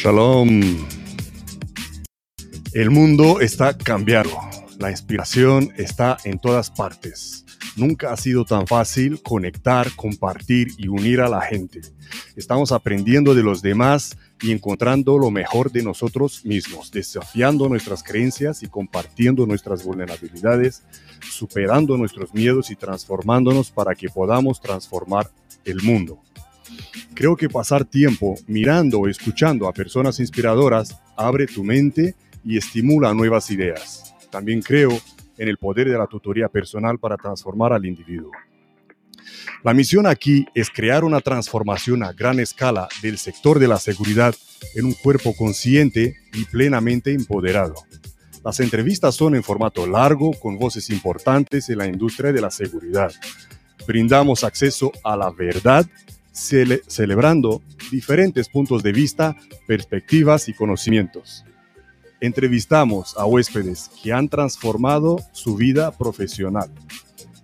Shalom. El mundo está cambiando. La inspiración está en todas partes. Nunca ha sido tan fácil conectar, compartir y unir a la gente. Estamos aprendiendo de los demás y encontrando lo mejor de nosotros mismos, desafiando nuestras creencias y compartiendo nuestras vulnerabilidades, superando nuestros miedos y transformándonos para que podamos transformar el mundo. Creo que pasar tiempo mirando o escuchando a personas inspiradoras abre tu mente y estimula nuevas ideas. También creo en el poder de la tutoría personal para transformar al individuo. La misión aquí es crear una transformación a gran escala del sector de la seguridad en un cuerpo consciente y plenamente empoderado. Las entrevistas son en formato largo con voces importantes en la industria de la seguridad. Brindamos acceso a la verdad, celebrando diferentes puntos de vista, perspectivas y conocimientos. Entrevistamos a huéspedes que han transformado su vida profesional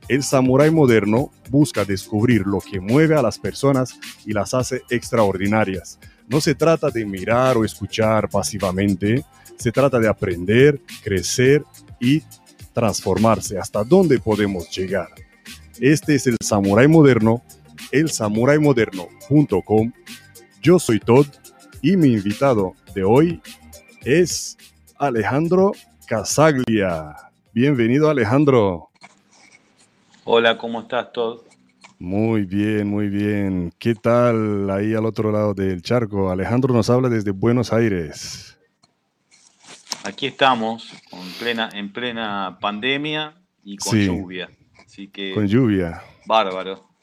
el samurái moderno busca descubrir lo que mueve a las personas y las hace extraordinarias. No se trata de mirar o escuchar pasivamente, se trata de aprender, crecer y transformarse. ¿Hasta dónde podemos llegar? Este es el samurái moderno, el moderno.com. Yo soy Todd y mi invitado de hoy es Alejandro Casaglia. Bienvenido Alejandro. Hola, ¿cómo estás, Todd? Muy bien, muy bien. ¿Qué tal ahí al otro lado del charco? Alejandro nos habla desde Buenos Aires. Aquí estamos, en plena, en plena pandemia y con lluvia. Así que, con lluvia. Bárbaro.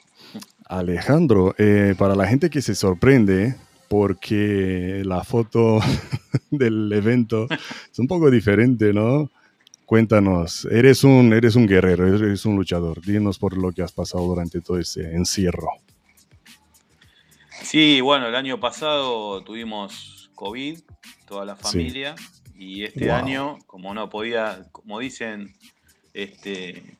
Alejandro, eh, para la gente que se sorprende, porque la foto del evento es un poco diferente, ¿no? Cuéntanos, eres un, eres un guerrero, eres un luchador. Dinos por lo que has pasado durante todo ese encierro. Sí, bueno, el año pasado tuvimos COVID, toda la familia, y este año, como no podía, como dicen, este,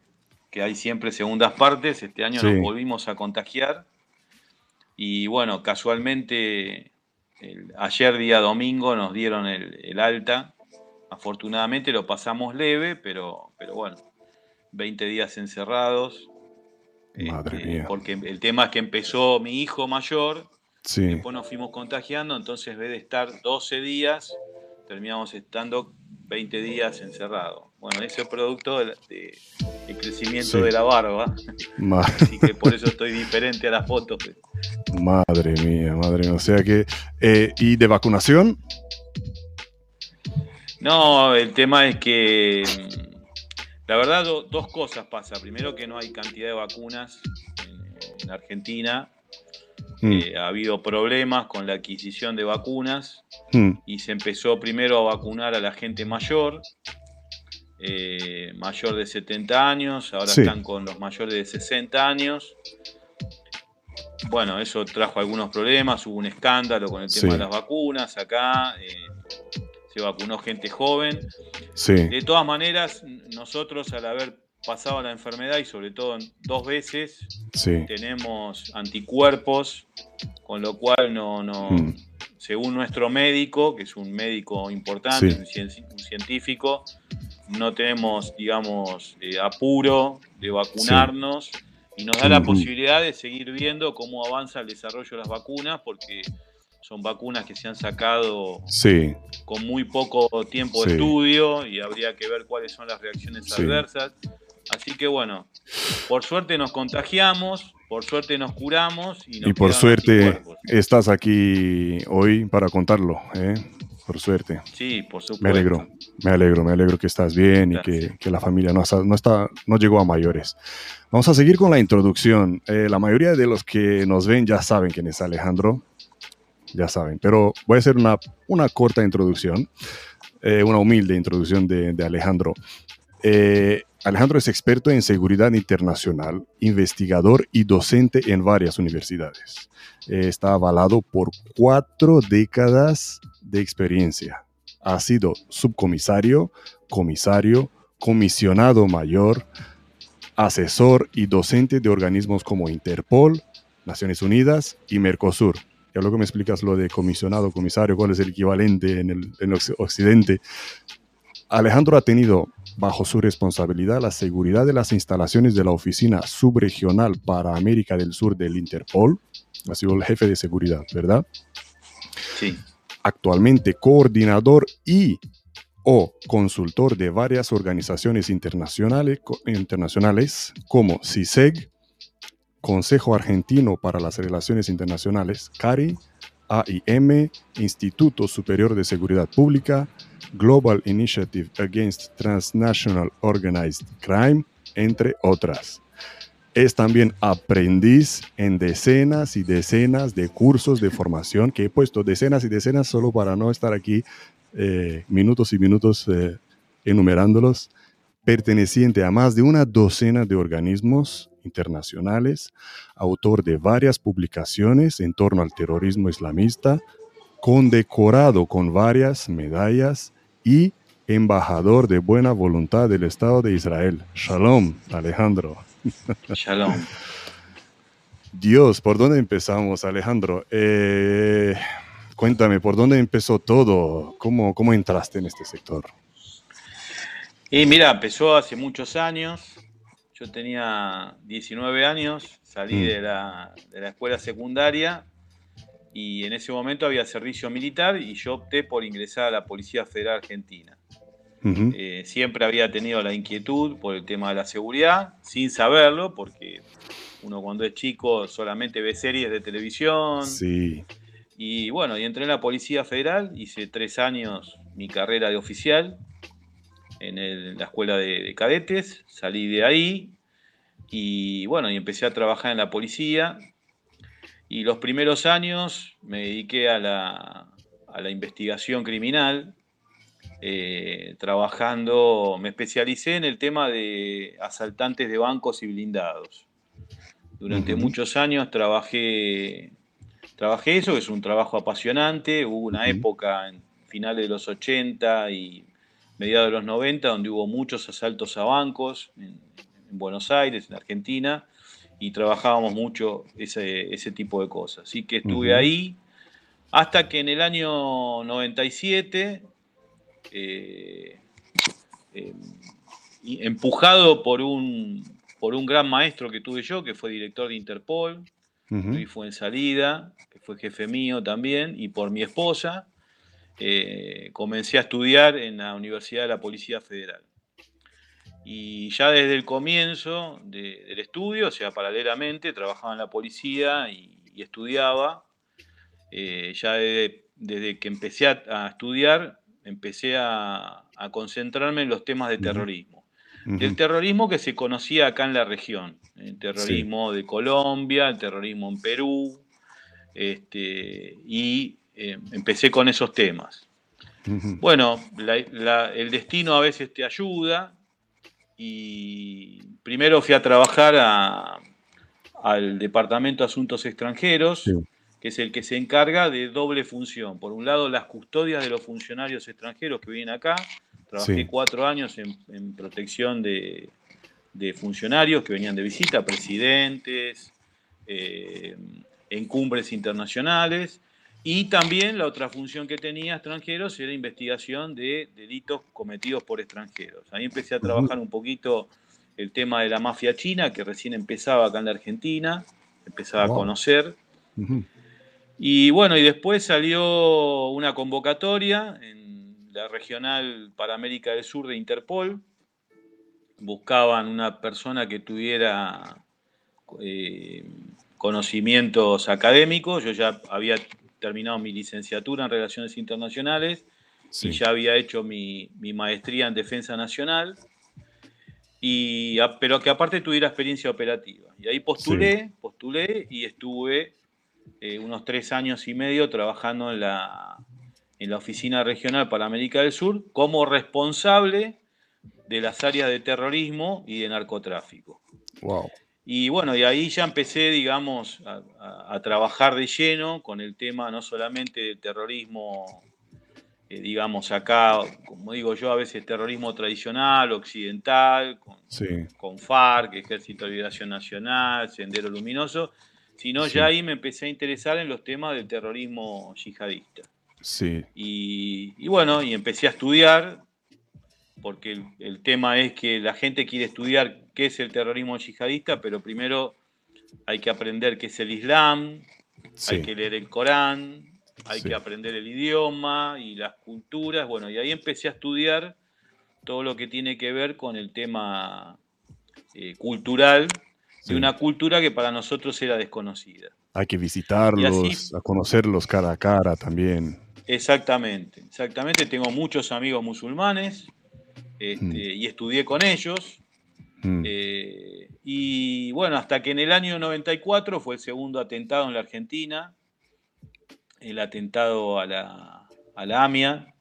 que hay siempre segundas partes, este año nos volvimos a contagiar. Y bueno, casualmente, ayer día domingo nos dieron el alta Afortunadamente lo pasamos leve, pero, pero bueno, 20 días encerrados. Madre este, mía. Porque el tema es que empezó mi hijo mayor, después nos fuimos contagiando, entonces en vez de estar 12 días, terminamos estando 20 días encerrados. Bueno, ese es producto del crecimiento de la barba. Así que por eso estoy diferente a las fotos. Madre mía, madre mía. O sea que, eh, ¿y de vacunación? No, el tema es que mm, la verdad dos cosas pasa. Primero que no hay cantidad de vacunas en, Argentina. Mm. Eh, ha habido problemas con la adquisición de vacunas mm. y se empezó primero a vacunar a la gente mayor, eh, mayor de 70 años, ahora están con los mayores de 60 años. Bueno, eso trajo algunos problemas, hubo un escándalo con el tema de las vacunas acá. Eh, se vacunó gente joven. De todas maneras, nosotros al haber pasado la enfermedad y sobre todo dos veces, tenemos anticuerpos, con lo cual no, no hmm. según nuestro médico, que es un médico importante, un, científico, no tenemos, digamos, eh, apuro de vacunarnos y nos da la posibilidad de seguir viendo cómo avanza el desarrollo de las vacunas, porque son vacunas que se han sacado con muy poco tiempo de estudio y habría que ver cuáles son las reacciones adversas. Así que bueno, por suerte nos contagiamos, por suerte nos curamos y, y por suerte estás aquí hoy para contarlo, ¿eh? Por suerte. Sí, por supuesto. Me alegro, me alegro, me alegro que estás bien y que, la familia no, no, está, no llegó a mayores. Vamos a seguir con la introducción. Eh, la mayoría de los que nos ven ya saben quién es Alejandro ya saben. Pero voy a hacer una, una corta introducción, eh, una humilde introducción de, Alejandro. Eh, Alejandro es experto en seguridad internacional, investigador y docente en varias universidades. Eh, está avalado por cuatro décadas de experiencia. Ha sido subcomisario, comisario, comisionado mayor, asesor y docente de organismos como Interpol, Naciones Unidas y Mercosur ya luego me explicas lo de comisionado, comisario, cuál es el equivalente en el, en el occidente. Alejandro ha tenido bajo su responsabilidad la seguridad de las instalaciones de la Oficina Subregional para América del Sur del Interpol. Ha sido el jefe de seguridad, ¿verdad? Sí. Actualmente coordinador y o consultor de varias organizaciones internacionales, internacionales como CISEG, Consejo Argentino para las Relaciones Internacionales, CARI, AIM, Instituto Superior de Seguridad Pública, Global Initiative Against Transnational Organized Crime, entre otras. Es también aprendiz en decenas y decenas de cursos de formación que he puesto decenas y decenas solo para no estar aquí eh, minutos y minutos eh, enumerándolos, perteneciente a más de una docena de organismos internacionales, autor de varias publicaciones en torno al terrorismo islamista, condecorado con varias medallas y embajador de buena voluntad del Estado de Israel. Shalom, Alejandro. Shalom. Dios, ¿por dónde empezamos, Alejandro? Eh, cuéntame, ¿por dónde empezó todo? ¿Cómo, ¿Cómo entraste en este sector? Y mira, empezó hace muchos años. Yo tenía 19 años, salí mm. de, la, de la escuela secundaria y en ese momento había servicio militar y yo opté por ingresar a la Policía Federal Argentina. Eh, siempre había tenido la inquietud por el tema de la seguridad, sin saberlo, porque uno cuando es chico solamente ve series de televisión. Sí. Y bueno, y entré en la Policía Federal, hice tres años mi carrera de oficial en, la escuela de, de, cadetes, salí de ahí y bueno, y empecé a trabajar en la policía y los primeros años me dediqué a la, investigación criminal, eh, trabajando, me especialicé en el tema de asaltantes de bancos y blindados. Durante muchos años trabajé, trabajé eso, que es un trabajo apasionante. Hubo una época en finales de los 80 y mediados de los 90 donde hubo muchos asaltos a bancos en Buenos Aires, en Argentina y trabajábamos mucho ese, ese tipo de cosas. Así que estuve ahí hasta que en el año 97, eh, em, empujado por un, por un gran maestro que tuve yo, que fue director de Interpol, y fue en salida, que fue jefe mío también, y por mi esposa, eh, comencé a estudiar en la Universidad de la Policía Federal. Y ya desde el comienzo del estudio, o sea, paralelamente, trabajaba en la policía y, estudiaba. Eh, ya desde, que empecé a, estudiar, empecé a, concentrarme en los temas de terrorismo. El terrorismo que se conocía acá en la región, el terrorismo de Colombia, el terrorismo en Perú, este, y eh, empecé con esos temas. Bueno, el destino a veces te ayuda, y primero fui a trabajar al Departamento de Asuntos Extranjeros, que es el que se encarga de doble función. Por un lado, las custodias de los funcionarios extranjeros que vienen acá. Trabajé cuatro años en, protección de, funcionarios que venían de visita, presidentes, eh, en cumbres internacionales. Y también la otra función que tenía extranjeros era investigación de delitos cometidos por extranjeros. Ahí empecé a trabajar un poquito el tema de la mafia china, que recién empezaba acá en la Argentina, empezaba a conocer. Y bueno, y después salió una convocatoria en la regional para América del Sur de Interpol. Buscaban una persona que tuviera eh, conocimientos académicos. Yo ya había terminado mi licenciatura en Relaciones Internacionales y ya había hecho mi, maestría en Defensa Nacional, y, pero que aparte tuviera experiencia operativa. Y ahí postulé, postulé y estuve eh, unos tres años y medio trabajando en la, en la Oficina Regional para América del Sur como responsable de las áreas de terrorismo y de narcotráfico. Wow. Y bueno, y ahí ya empecé, digamos, a, trabajar de lleno con el tema no solamente del terrorismo, eh, digamos, acá, como digo yo, a veces terrorismo tradicional, occidental, con, con FARC, Ejército de Liberación Nacional, Sendero Luminoso, sino ya ahí me empecé a interesar en los temas del terrorismo yihadista. Sí. Y, bueno, y empecé a estudiar, porque el, tema es que la gente quiere estudiar qué es el terrorismo yihadista, pero primero hay que aprender qué es el Islam, hay que leer el Corán, hay que aprender el idioma y las culturas. Bueno, y ahí empecé a estudiar todo lo que tiene que ver con el tema eh, cultural de una cultura que para nosotros era desconocida. Hay que visitarlos, a conocerlos cara a cara también. Exactamente, exactamente. Tengo muchos amigos musulmanes este, mm. y estudié con ellos. Mm. Eh, y bueno, hasta que en el año 94 fue el segundo atentado en la Argentina, el atentado a la, a la AMIA.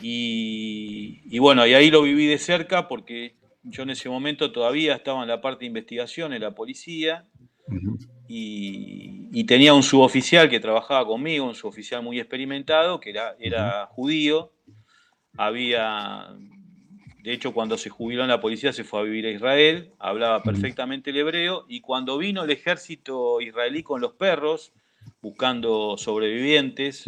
Y, y bueno, y ahí lo viví de cerca porque yo en ese momento todavía estaba en la parte de investigación en la policía y, tenía un suboficial que trabajaba conmigo, un suboficial muy experimentado, que era, era judío. Había, de hecho, cuando se jubiló en la policía se fue a vivir a Israel, hablaba perfectamente el hebreo y cuando vino el ejército israelí con los perros, buscando sobrevivientes,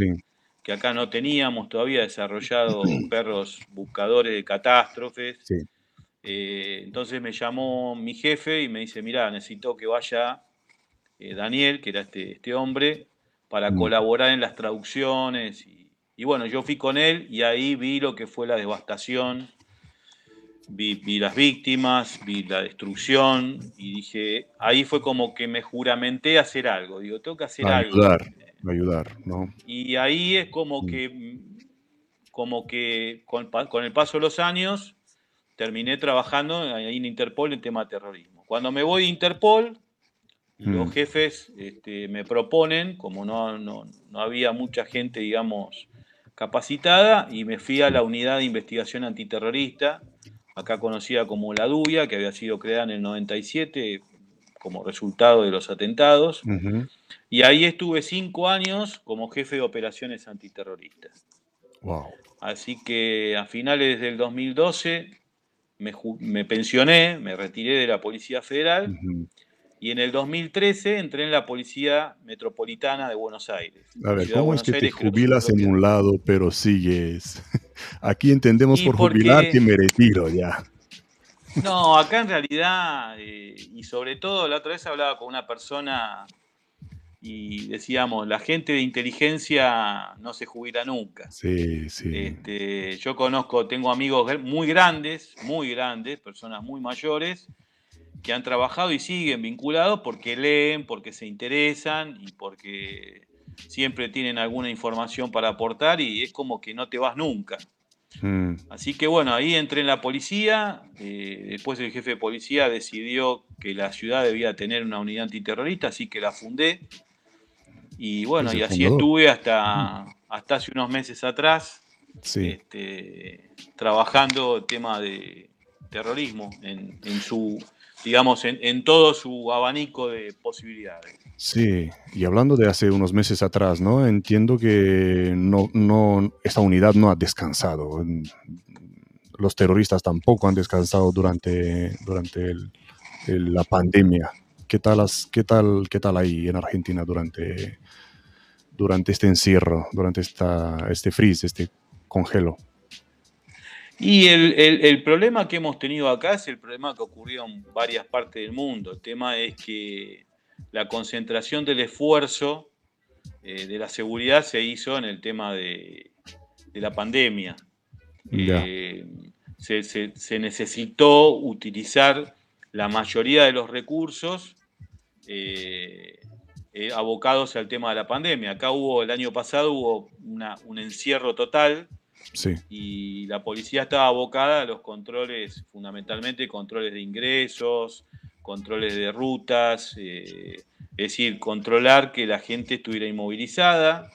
que acá no teníamos todavía desarrollado perros buscadores de catástrofes. Eh, entonces me llamó mi jefe y me dice, mira, necesito que vaya eh, Daniel, que era este, este hombre, para mm. colaborar en las traducciones. Y, bueno, yo fui con él y ahí vi lo que fue la devastación, vi, las víctimas, vi la destrucción y dije, ahí fue como que me juramenté hacer algo. Digo, tengo que hacer algo. Ayudar, ayudar, ¿no? Y ahí es como mm. que, como que con, con el paso de los años terminé trabajando ahí en Interpol en tema de terrorismo. Cuando me voy a Interpol, los mm. jefes este, me proponen, como no, no, había mucha gente, digamos, capacitada, y me fui a la unidad de investigación antiterrorista, acá conocida como la DUBIA, que había sido creada en el 97 como resultado de los atentados. Y ahí estuve cinco años como jefe de operaciones antiterroristas. Wow. Así que a finales del 2012 me, pensioné, me retiré de la Policía Federal y en el 2013 entré en la Policía Metropolitana de Buenos Aires. A ver, ¿cómo es que te jubilas en un lado pero sigues? Aquí entendemos por jubilar que me retiro ya. No, acá en realidad, eh, y sobre todo la otra vez hablaba con una persona y decíamos, la gente de inteligencia no se jubila nunca. Sí, sí. Este, yo conozco, tengo amigos muy grandes, muy grandes, personas muy mayores, que han trabajado y siguen vinculados porque leen, porque se interesan y porque siempre tienen alguna información para aportar y es como que no te vas nunca. Mm. Así que bueno, ahí entré en la policía, eh, después el jefe de policía decidió que la ciudad debía tener una unidad antiterrorista, así que la fundé y bueno, y así estuve hasta, hasta hace unos meses atrás, este, trabajando el tema de terrorismo en, su, digamos, en, todo su abanico de posibilidades. Sí, y hablando de hace unos meses atrás, ¿no? Entiendo que no, no, esta unidad no ha descansado. Los terroristas tampoco han descansado durante, durante la pandemia. ¿Qué tal, qué, tal, ¿Qué tal ahí en Argentina durante, durante este encierro, durante esta, este freeze, este congelo? Y el, problema que hemos tenido acá es el problema que ocurrió en varias partes del mundo. El tema es que la concentración del esfuerzo eh, de la seguridad se hizo en el tema de, la pandemia. Eh, se, necesitó utilizar la mayoría de los recursos eh, eh, abocados al tema de la pandemia. Acá hubo, el año pasado hubo un encierro total y la policía estaba abocada a los controles, fundamentalmente controles de ingresos, controles de rutas, eh, es decir, controlar que la gente estuviera inmovilizada.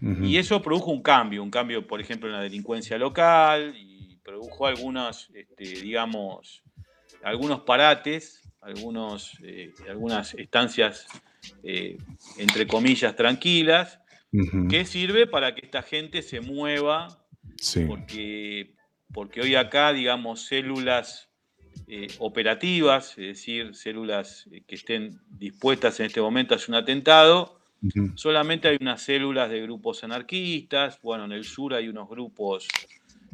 Y eso produjo un cambio, un cambio, por ejemplo, en la delincuencia local y produjo algunos, este, digamos, algunos parates, algunos, eh, algunas estancias eh, entre comillas, tranquilas, que sirve para que esta gente se mueva, porque, porque hoy acá, digamos, células eh, operativas, es decir, células que estén dispuestas en este momento a hacer un atentado. Solamente hay unas células de grupos anarquistas, bueno, en el sur hay unos grupos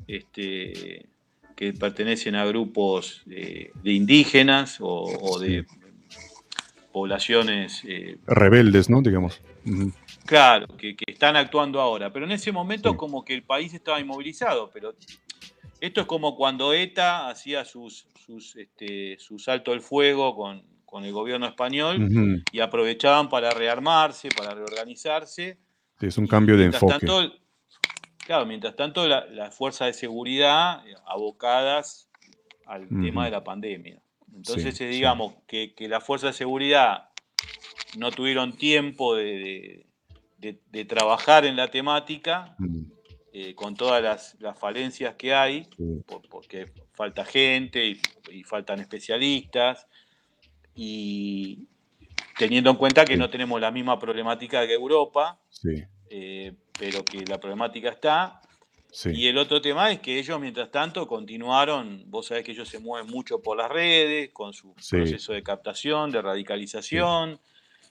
este, que pertenecen a grupos de, indígenas o, de poblaciones... Eh, Rebeldes, ¿no? Digamos. Claro, que, están actuando ahora. Pero en ese momento como que el país estaba inmovilizado. Pero esto es como cuando ETA hacía sus, sus, este, su salto al fuego con, el gobierno español y aprovechaban para rearmarse, para reorganizarse. es un cambio de enfoque. claro, mientras tanto las fuerzas de seguridad eh, abocadas al tema de la pandemia. Entonces, eh, digamos que, que las fuerzas de seguridad no tuvieron tiempo de, de, trabajar en la temática mm. eh, con todas las, falencias que hay, porque falta gente y, faltan especialistas, y teniendo en cuenta que no tenemos la misma problemática que Europa, eh, pero que la problemática está. Y el otro tema es que ellos, mientras tanto, continuaron, vos sabés que ellos se mueven mucho por las redes, con su proceso de captación, de radicalización,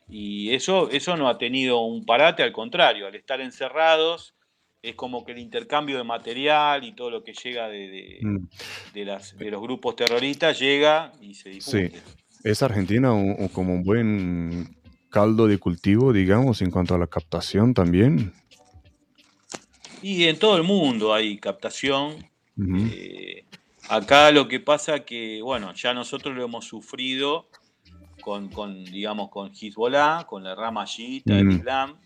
y eso, eso no ha tenido un parate, al contrario, al estar encerrados, es como que el intercambio de material y todo lo que llega de, mm. de, los grupos terroristas llega y se difunde. Sí. ¿Es Argentina como un buen caldo de cultivo, digamos, en cuanto a la captación también? Y en todo el mundo hay captación. Eh, acá lo que pasa que, bueno, ya nosotros lo hemos sufrido con, digamos, con Hezbollah, con la rama chiita del Islam,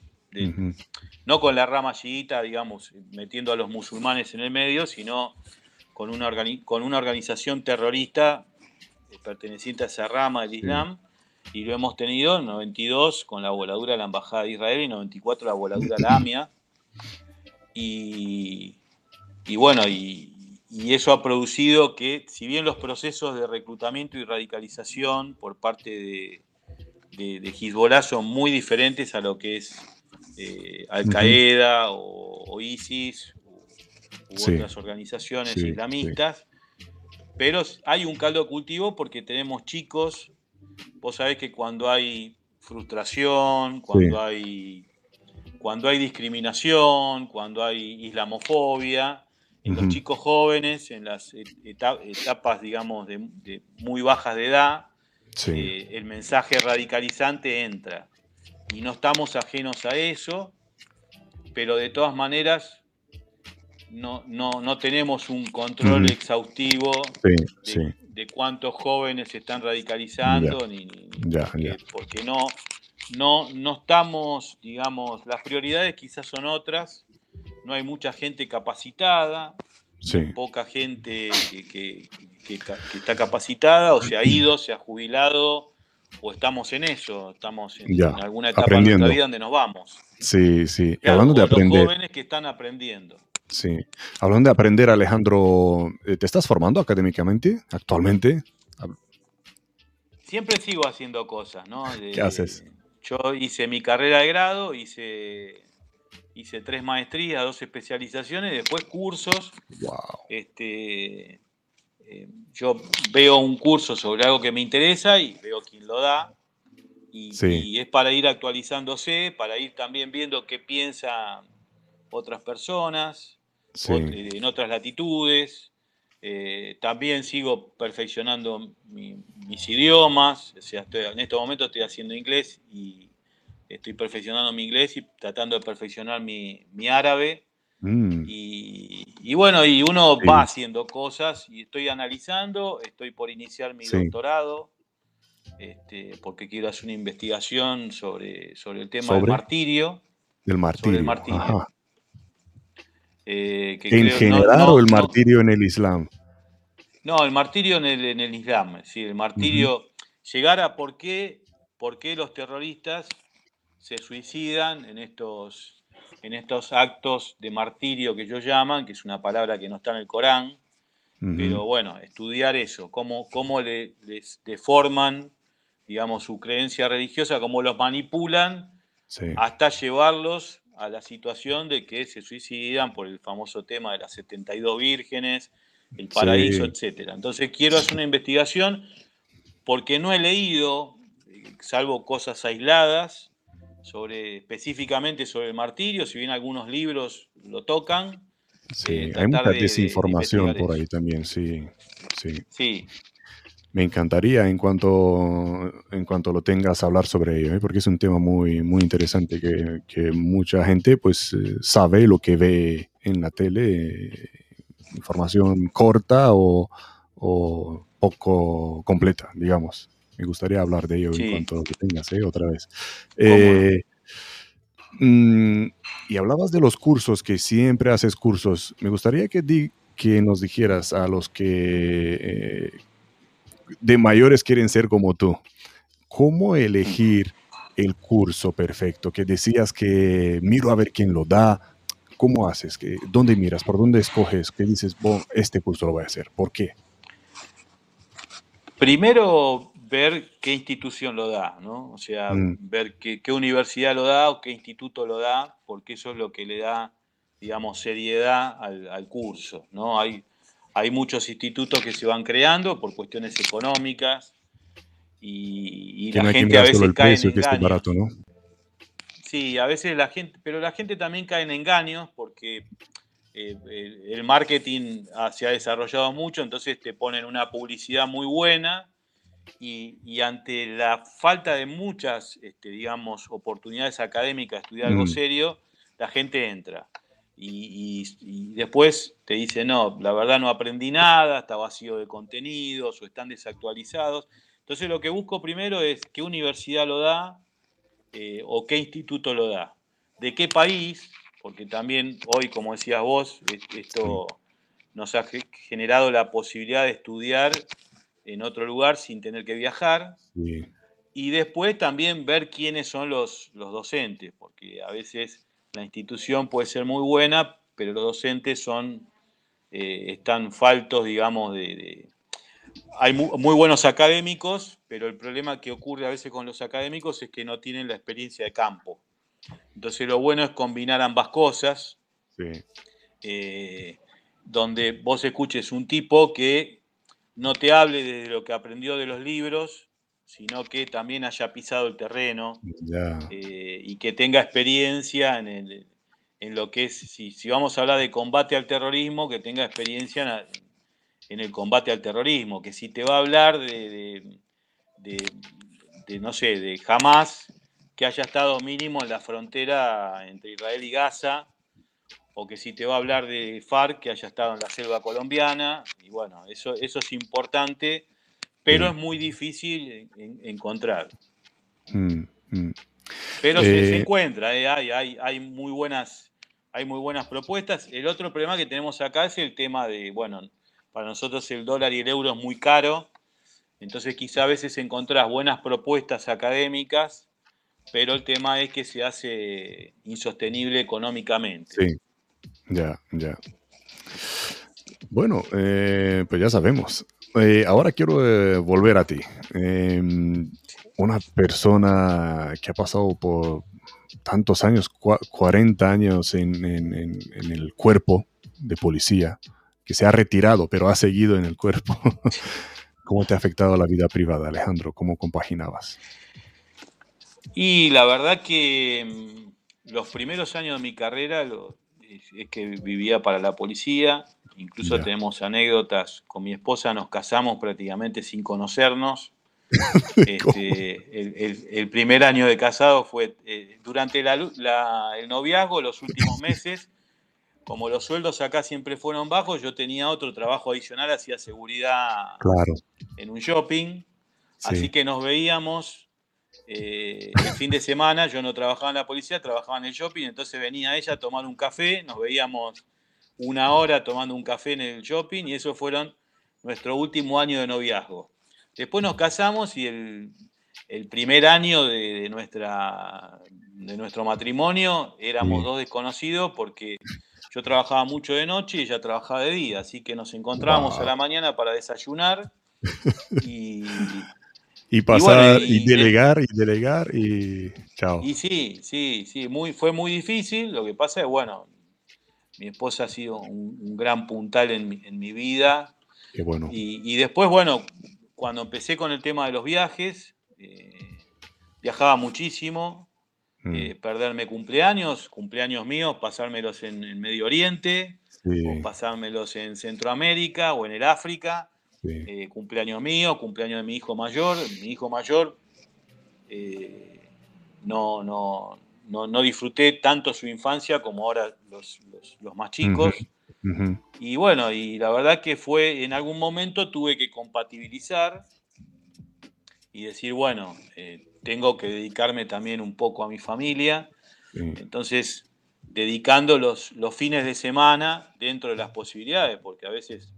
no con la rama chiita, digamos, metiendo a los musulmanes en el medio, sino con una, con una organización terrorista eh, perteneciente a esa rama del Islam, y lo hemos tenido en 92 con la voladura de la Embajada de Israel y en 94 la voladura de la AMIA. Y, y bueno, y, y eso ha producido que, si bien los procesos de reclutamiento y radicalización por parte de, de, Hezbollah son muy diferentes a lo que es eh, Al Qaeda o, ISIS u, otras organizaciones islamistas, pero hay un caldo de cultivo porque tenemos chicos, vos sabés que cuando hay frustración, cuando hay cuando hay discriminación, cuando hay islamofobia, en los chicos jóvenes, en las etapas, digamos, de, muy bajas de edad, eh, el mensaje radicalizante entra. Y no estamos ajenos a eso, pero de todas maneras no, no, tenemos un control exhaustivo de, cuántos jóvenes se están radicalizando, ni, porque, no, no, no estamos, digamos, las prioridades quizás son otras no hay mucha gente capacitada, poca gente que, está capacitada, o se ha ido, se ha jubilado, o estamos en eso, estamos en, alguna etapa de nuestra vida donde nos vamos. Sí, sí. Hablando de aprender. Los jóvenes que están aprendiendo. Sí. Hablando de aprender, Alejandro, eh, ¿te estás formando académicamente actualmente? Siempre sigo haciendo cosas, ¿no? ¿Qué haces? Yo hice mi carrera de grado, hice hice tres maestrías, dos especializaciones, después cursos. Este, eh, yo veo un curso sobre algo que me interesa y veo quién lo da. Y, es para ir actualizándose, para ir también viendo qué piensan otras personas en otras latitudes. Eh, también sigo perfeccionando mis idiomas. O sea, en este momento estoy haciendo inglés y, estoy perfeccionando mi inglés y tratando de perfeccionar mi, árabe. Mm. Y, bueno, y uno va haciendo cosas y estoy analizando, estoy por iniciar mi doctorado, este, porque quiero hacer una investigación sobre, sobre el tema del martirio. Del martirio. el martirio. Eh, ¿En general o el martirio en el Islam? No, el martirio en el, en el Islam. Sí, el martirio, llegar a por qué, por qué los terroristas se suicidan en estos, en estos actos de martirio que ellos llaman, que es una palabra que no está en el Corán, pero bueno, estudiar eso, cómo, cómo les deforman, digamos, su creencia religiosa, cómo los manipulan hasta llevarlos a la situación de que se suicidan por el famoso tema de las 72 vírgenes, el paraíso, etcétera. Entonces quiero hacer una investigación porque no he leído, salvo cosas aisladas, sobre, específicamente sobre el martirio, si bien algunos libros lo tocan. Sí, eh, hay mucha desinformación por ahí también, sí, sí. Sí, me encantaría en cuanto, en cuanto lo tengas hablar sobre ello, ¿eh? porque es un tema muy, muy interesante que, que mucha gente pues eh, sabe lo que ve en la tele, eh, información corta o, o, poco completa, digamos. Me gustaría hablar de ello en cuanto lo tengas, otra vez. Mm, y hablabas de los cursos, que siempre haces cursos. Me gustaría que, di, que nos dijeras a los que de mayores quieren ser como tú. ¿Cómo elegir el curso perfecto? Que decías que miro a ver quién lo da. ¿Cómo haces? ¿Dónde miras? ¿Por dónde escoges? ¿Qué dices, este curso lo voy a hacer? ¿Por qué? Primero, ver qué institución lo da, ¿no? O sea, mm. ver qué, universidad lo da o qué instituto lo da, porque eso es lo que le da, digamos, seriedad al, al curso, ¿no? Hay, hay muchos institutos que se van creando por cuestiones económicas y, la gente a veces cae en engaños. Sí, a veces la gente, pero la gente también cae en engaños porque eh, el marketing se ha desarrollado mucho, entonces te ponen una publicidad muy buena y, ante la falta de muchas, este, digamos, oportunidades académicas de estudiar algo mm. serio, la gente entra y, después te dice, no, la verdad no aprendí nada, está vacío de contenidos o están desactualizados. Entonces lo que busco primero es qué universidad lo da eh, o qué instituto lo da, de qué país, porque también hoy, como decías vos, esto nos ha generado la posibilidad de estudiar en otro lugar sin tener que viajar. Y después también ver quiénes son los, los docentes, porque a veces la institución puede ser muy buena, pero los docentes son, eh, están faltos, digamos, de... hay muy, buenos académicos, pero el problema que ocurre a veces con los académicos es que no tienen la experiencia de campo. Entonces lo bueno es combinar ambas cosas, eh, donde vos escuches un tipo que no te hable de lo que aprendió de los libros, sino que también haya pisado el terreno eh, y que tenga experiencia en, lo que es, si, vamos a hablar de combate al terrorismo, que tenga experiencia en, el combate al terrorismo, que si te va a hablar de, no sé, de jamás que haya estado mínimo en la frontera entre Israel y Gaza, o que si te va a hablar de FARC, que haya estado en la selva colombiana, y bueno, eso, eso es importante pero es muy difícil encontrar. Mm, mm. Pero se, eh, encuentra, eh, hay, hay, muy buenas, hay muy buenas propuestas. El otro problema que tenemos acá es el tema de, bueno, para nosotros el dólar y el euro es muy caro, entonces quizá a veces encontrás buenas propuestas académicas, pero el tema es que se hace insostenible económicamente. Sí, ya, ya. Bueno, eh, pues ya sabemos, eh, ahora quiero eh, volver a ti. Em, una persona que ha pasado por tantos años, 40 años en, el cuerpo de policía, que se ha retirado, pero ha seguido en el cuerpo. ¿Cómo te ha afectado la vida privada, Alejandro? ¿Cómo compaginabas? Y la verdad que mm, los primeros años de mi carrera es que vivía para la policía, Incluso tenemos anécdotas, con mi esposa nos casamos prácticamente sin conocernos. Este, el, primer año de casado fue eh, durante el noviazgo, los últimos meses, como los sueldos acá siempre fueron bajos, yo tenía otro trabajo adicional, hacía seguridad en un shopping, así que nos veíamos eh, el fin de semana, yo no trabajaba en la policía, trabajaba en el shopping, entonces venía ella a tomar un café, nos veíamos una hora tomando un café en el shopping y eso fueron nuestro último año de noviazgo. Después nos casamos y el, primer año de, nuestra, de nuestro matrimonio éramos dos desconocidos porque yo trabajaba mucho de noche y ella trabajaba de día, así que nos encontrábamos a la mañana para desayunar y... y pasar y, delegar y delegar y chao. Y sí, sí, sí, muy, fue muy difícil. Lo que pasa es, bueno, mi esposa ha sido un, gran puntal en mi, vida. Qué bueno. Y, después, bueno, cuando empecé con el tema de los viajes, eh, viajaba muchísimo, mm. eh, perderme cumpleaños, cumpleaños míos, pasármelos en Medio Oriente, o pasármelos en Centroamérica o en el África. Eh, cumpleaños mío, cumpleaños de mi hijo mayor. Mi hijo mayor no, no, no, disfruté tanto su infancia como ahora los, más chicos. Y bueno, y la verdad que fue, en algún momento tuve que compatibilizar y decir, bueno, eh, tengo que dedicarme también un poco a mi familia. Entonces, dedicando los, los fines de semana dentro de las posibilidades, porque a veces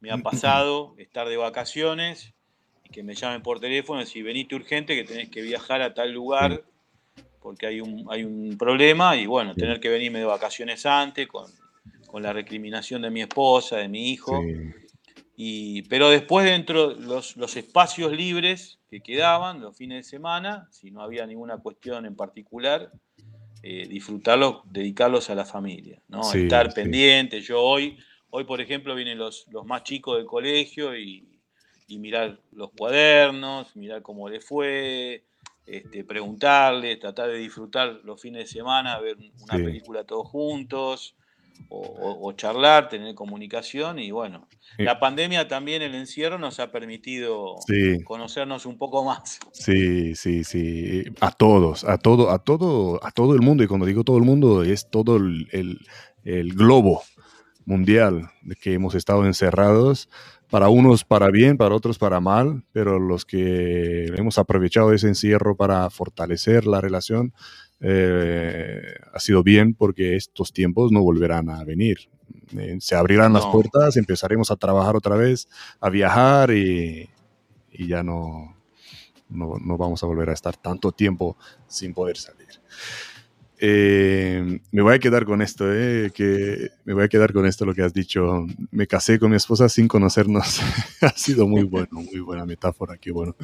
me ha pasado estar de vacaciones y que me llamen por teléfono y decir, venite urgente que tenés que viajar a tal lugar porque hay un, hay un problema y bueno, tener que venirme de vacaciones antes con, la recriminación de mi esposa, de mi hijo. Y, pero después dentro los, los espacios libres que quedaban, los fines de semana, si no había ninguna cuestión en particular, eh, disfrutarlos, dedicarlos a la familia, ¿no? Estar pendiente. Yo hoy, hoy, por ejemplo, vienen los, los más chicos del colegio y, y mirar los cuadernos, mirar cómo le fue, este, preguntarle, tratar de disfrutar los fines de semana, ver una película todos juntos, o, charlar, tener comunicación y bueno, la pandemia también, el encierro nos ha permitido conocernos un poco más. Sí, sí, sí, a todos, a todo, a todo, a todo el mundo, y cuando digo todo el mundo es todo el, el globo mundial que hemos estado encerrados para unos para bien, para otros para mal, pero los que hemos aprovechado ese encierro para fortalecer la relación eh, ha sido bien porque estos tiempos no volverán a venir. Eh, se abrirán las puertas, empezaremos a trabajar otra vez, a viajar y, ya no, no vamos a volver a estar tanto tiempo sin poder salir. Eh, me voy a quedar con esto, eh, que me voy a quedar con esto lo que has dicho. Me casé con mi esposa sin conocernos. ha sido muy bueno, muy buena metáfora, qué bueno.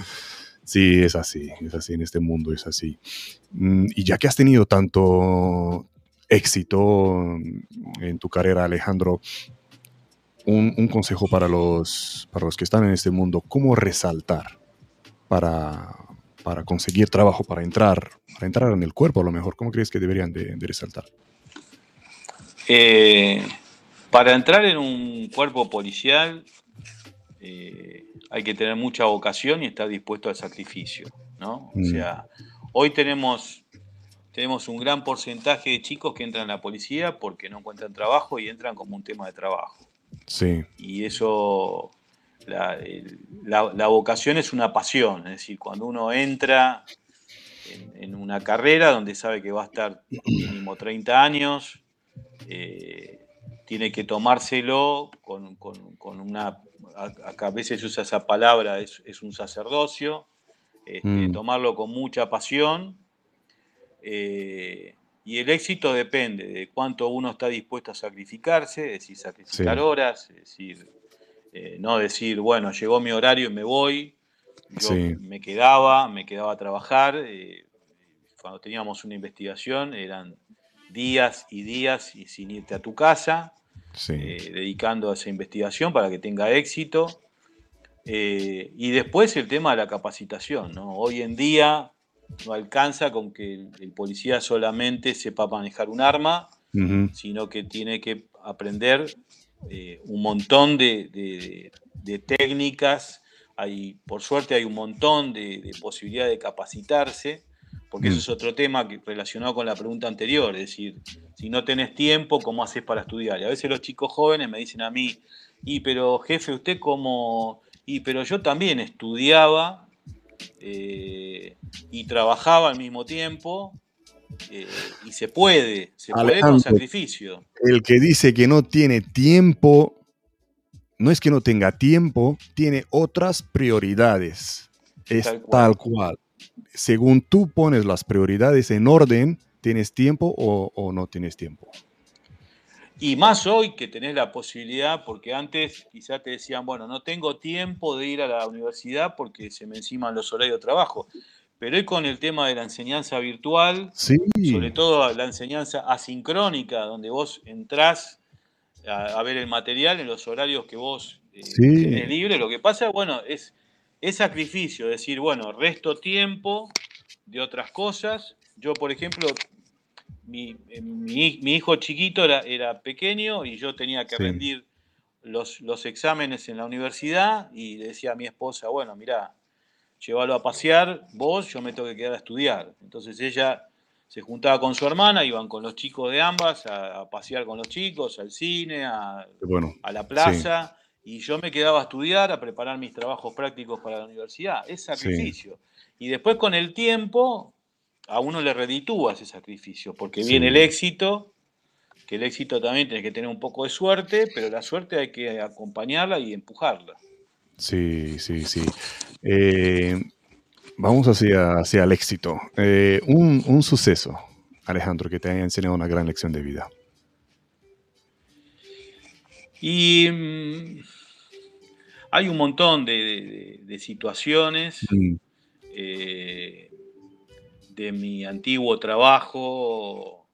Sí, es así, es así en este mundo, es así. Mm, y ya que has tenido tanto éxito en tu carrera, Alejandro, un, un consejo para los, para los que están en este mundo, ¿cómo resaltar para, para conseguir trabajo, para entrar, para entrar en el cuerpo a lo mejor? ¿Cómo crees que deberían de, resaltar? Eh, para entrar en un cuerpo policial eh, hay que tener mucha vocación y estar dispuesto al sacrificio, ¿no? O mm. sea, hoy tenemos, tenemos un gran porcentaje de chicos que entran a la policía porque no encuentran trabajo y entran como un tema de trabajo. Sí. Y eso la, vocación es una pasión, es decir, cuando uno entra en, una carrera donde sabe que va a estar mínimo 30 años, eh, tiene que tomárselo con, una, acá a veces usa esa palabra, es, un sacerdocio, este, mm. tomarlo con mucha pasión. Eh, y el éxito depende de cuánto uno está dispuesto a sacrificarse, es decir, sacrificar horas, es decir, eh, no decir, bueno, llegó mi horario y me voy. Yo me quedaba, me quedaba a trabajar. Eh, cuando teníamos una investigación eran días y días y sin irte a tu casa, eh, dedicando a esa investigación para que tenga éxito. y después el tema de la capacitación. Hoy en día no alcanza con que el, policía solamente sepa manejar un arma, sino que tiene que aprender eh, un montón de, técnicas, hay, por suerte hay un montón de, posibilidades de capacitarse, porque eso mm. es otro tema que, relacionado con la pregunta anterior, es decir, si no tenés tiempo, ¿cómo haces para estudiar? Y a veces los chicos jóvenes me dicen a mí, y pero jefe, usted cómo, y pero yo también estudiaba eh, y trabajaba al mismo tiempo, eh, y se puede, se puede con sacrificio. El que dice que no tiene tiempo, no es que no tenga tiempo, tiene otras prioridades. Es tal cual. Según tú pones las prioridades en orden, ¿tienes tiempo o, no tienes tiempo? Y más hoy que tenés la posibilidad, porque antes quizá te decían, bueno, no tengo tiempo de ir a la universidad porque se me enciman los horarios de trabajo pero hoy con el tema de la enseñanza virtual, sobre todo la enseñanza asincrónica, donde vos entrás a, ver el material en los horarios que vos eh, tenés libre, lo que pasa, bueno, es, es sacrificio, decir, bueno, resto tiempo de otras cosas. Yo, por ejemplo, mi, eh, hijo chiquito era, pequeño y yo tenía que rendir los, los exámenes en la universidad y decía a mi esposa, bueno, mira, llévalo a pasear, vos, yo me tengo que quedar a estudiar. Entonces ella se juntaba con su hermana, iban con los chicos de ambas a, pasear con los chicos, al cine, a, a la plaza, y yo me quedaba a estudiar, a preparar mis trabajos prácticos para la universidad. Es sacrificio. Y después con el tiempo, a uno le reditúa ese sacrificio, porque viene el éxito, que el éxito también tiene que tener un poco de suerte, pero la suerte hay que acompañarla y empujarla. Sí, sí, sí. Eh, vamos hacia, hacia el éxito. Eh, un, suceso, Alejandro, que te haya enseñado una gran lección de vida. Y mm, hay un montón de, situaciones mm. eh, de mi antiguo trabajo.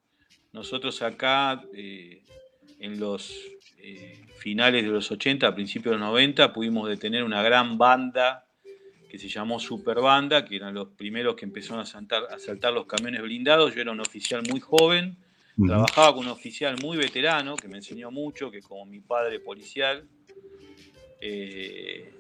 Nosotros acá, en los finales de los 80, a principios de los 90, pudimos detener una gran banda que se llamó Superbanda, que eran los primeros que empezaron a saltar, a saltar los camiones blindados. Yo era un oficial muy joven, trabajaba con un oficial muy veterano, que me enseñó mucho, que es como mi padre policial. Eh,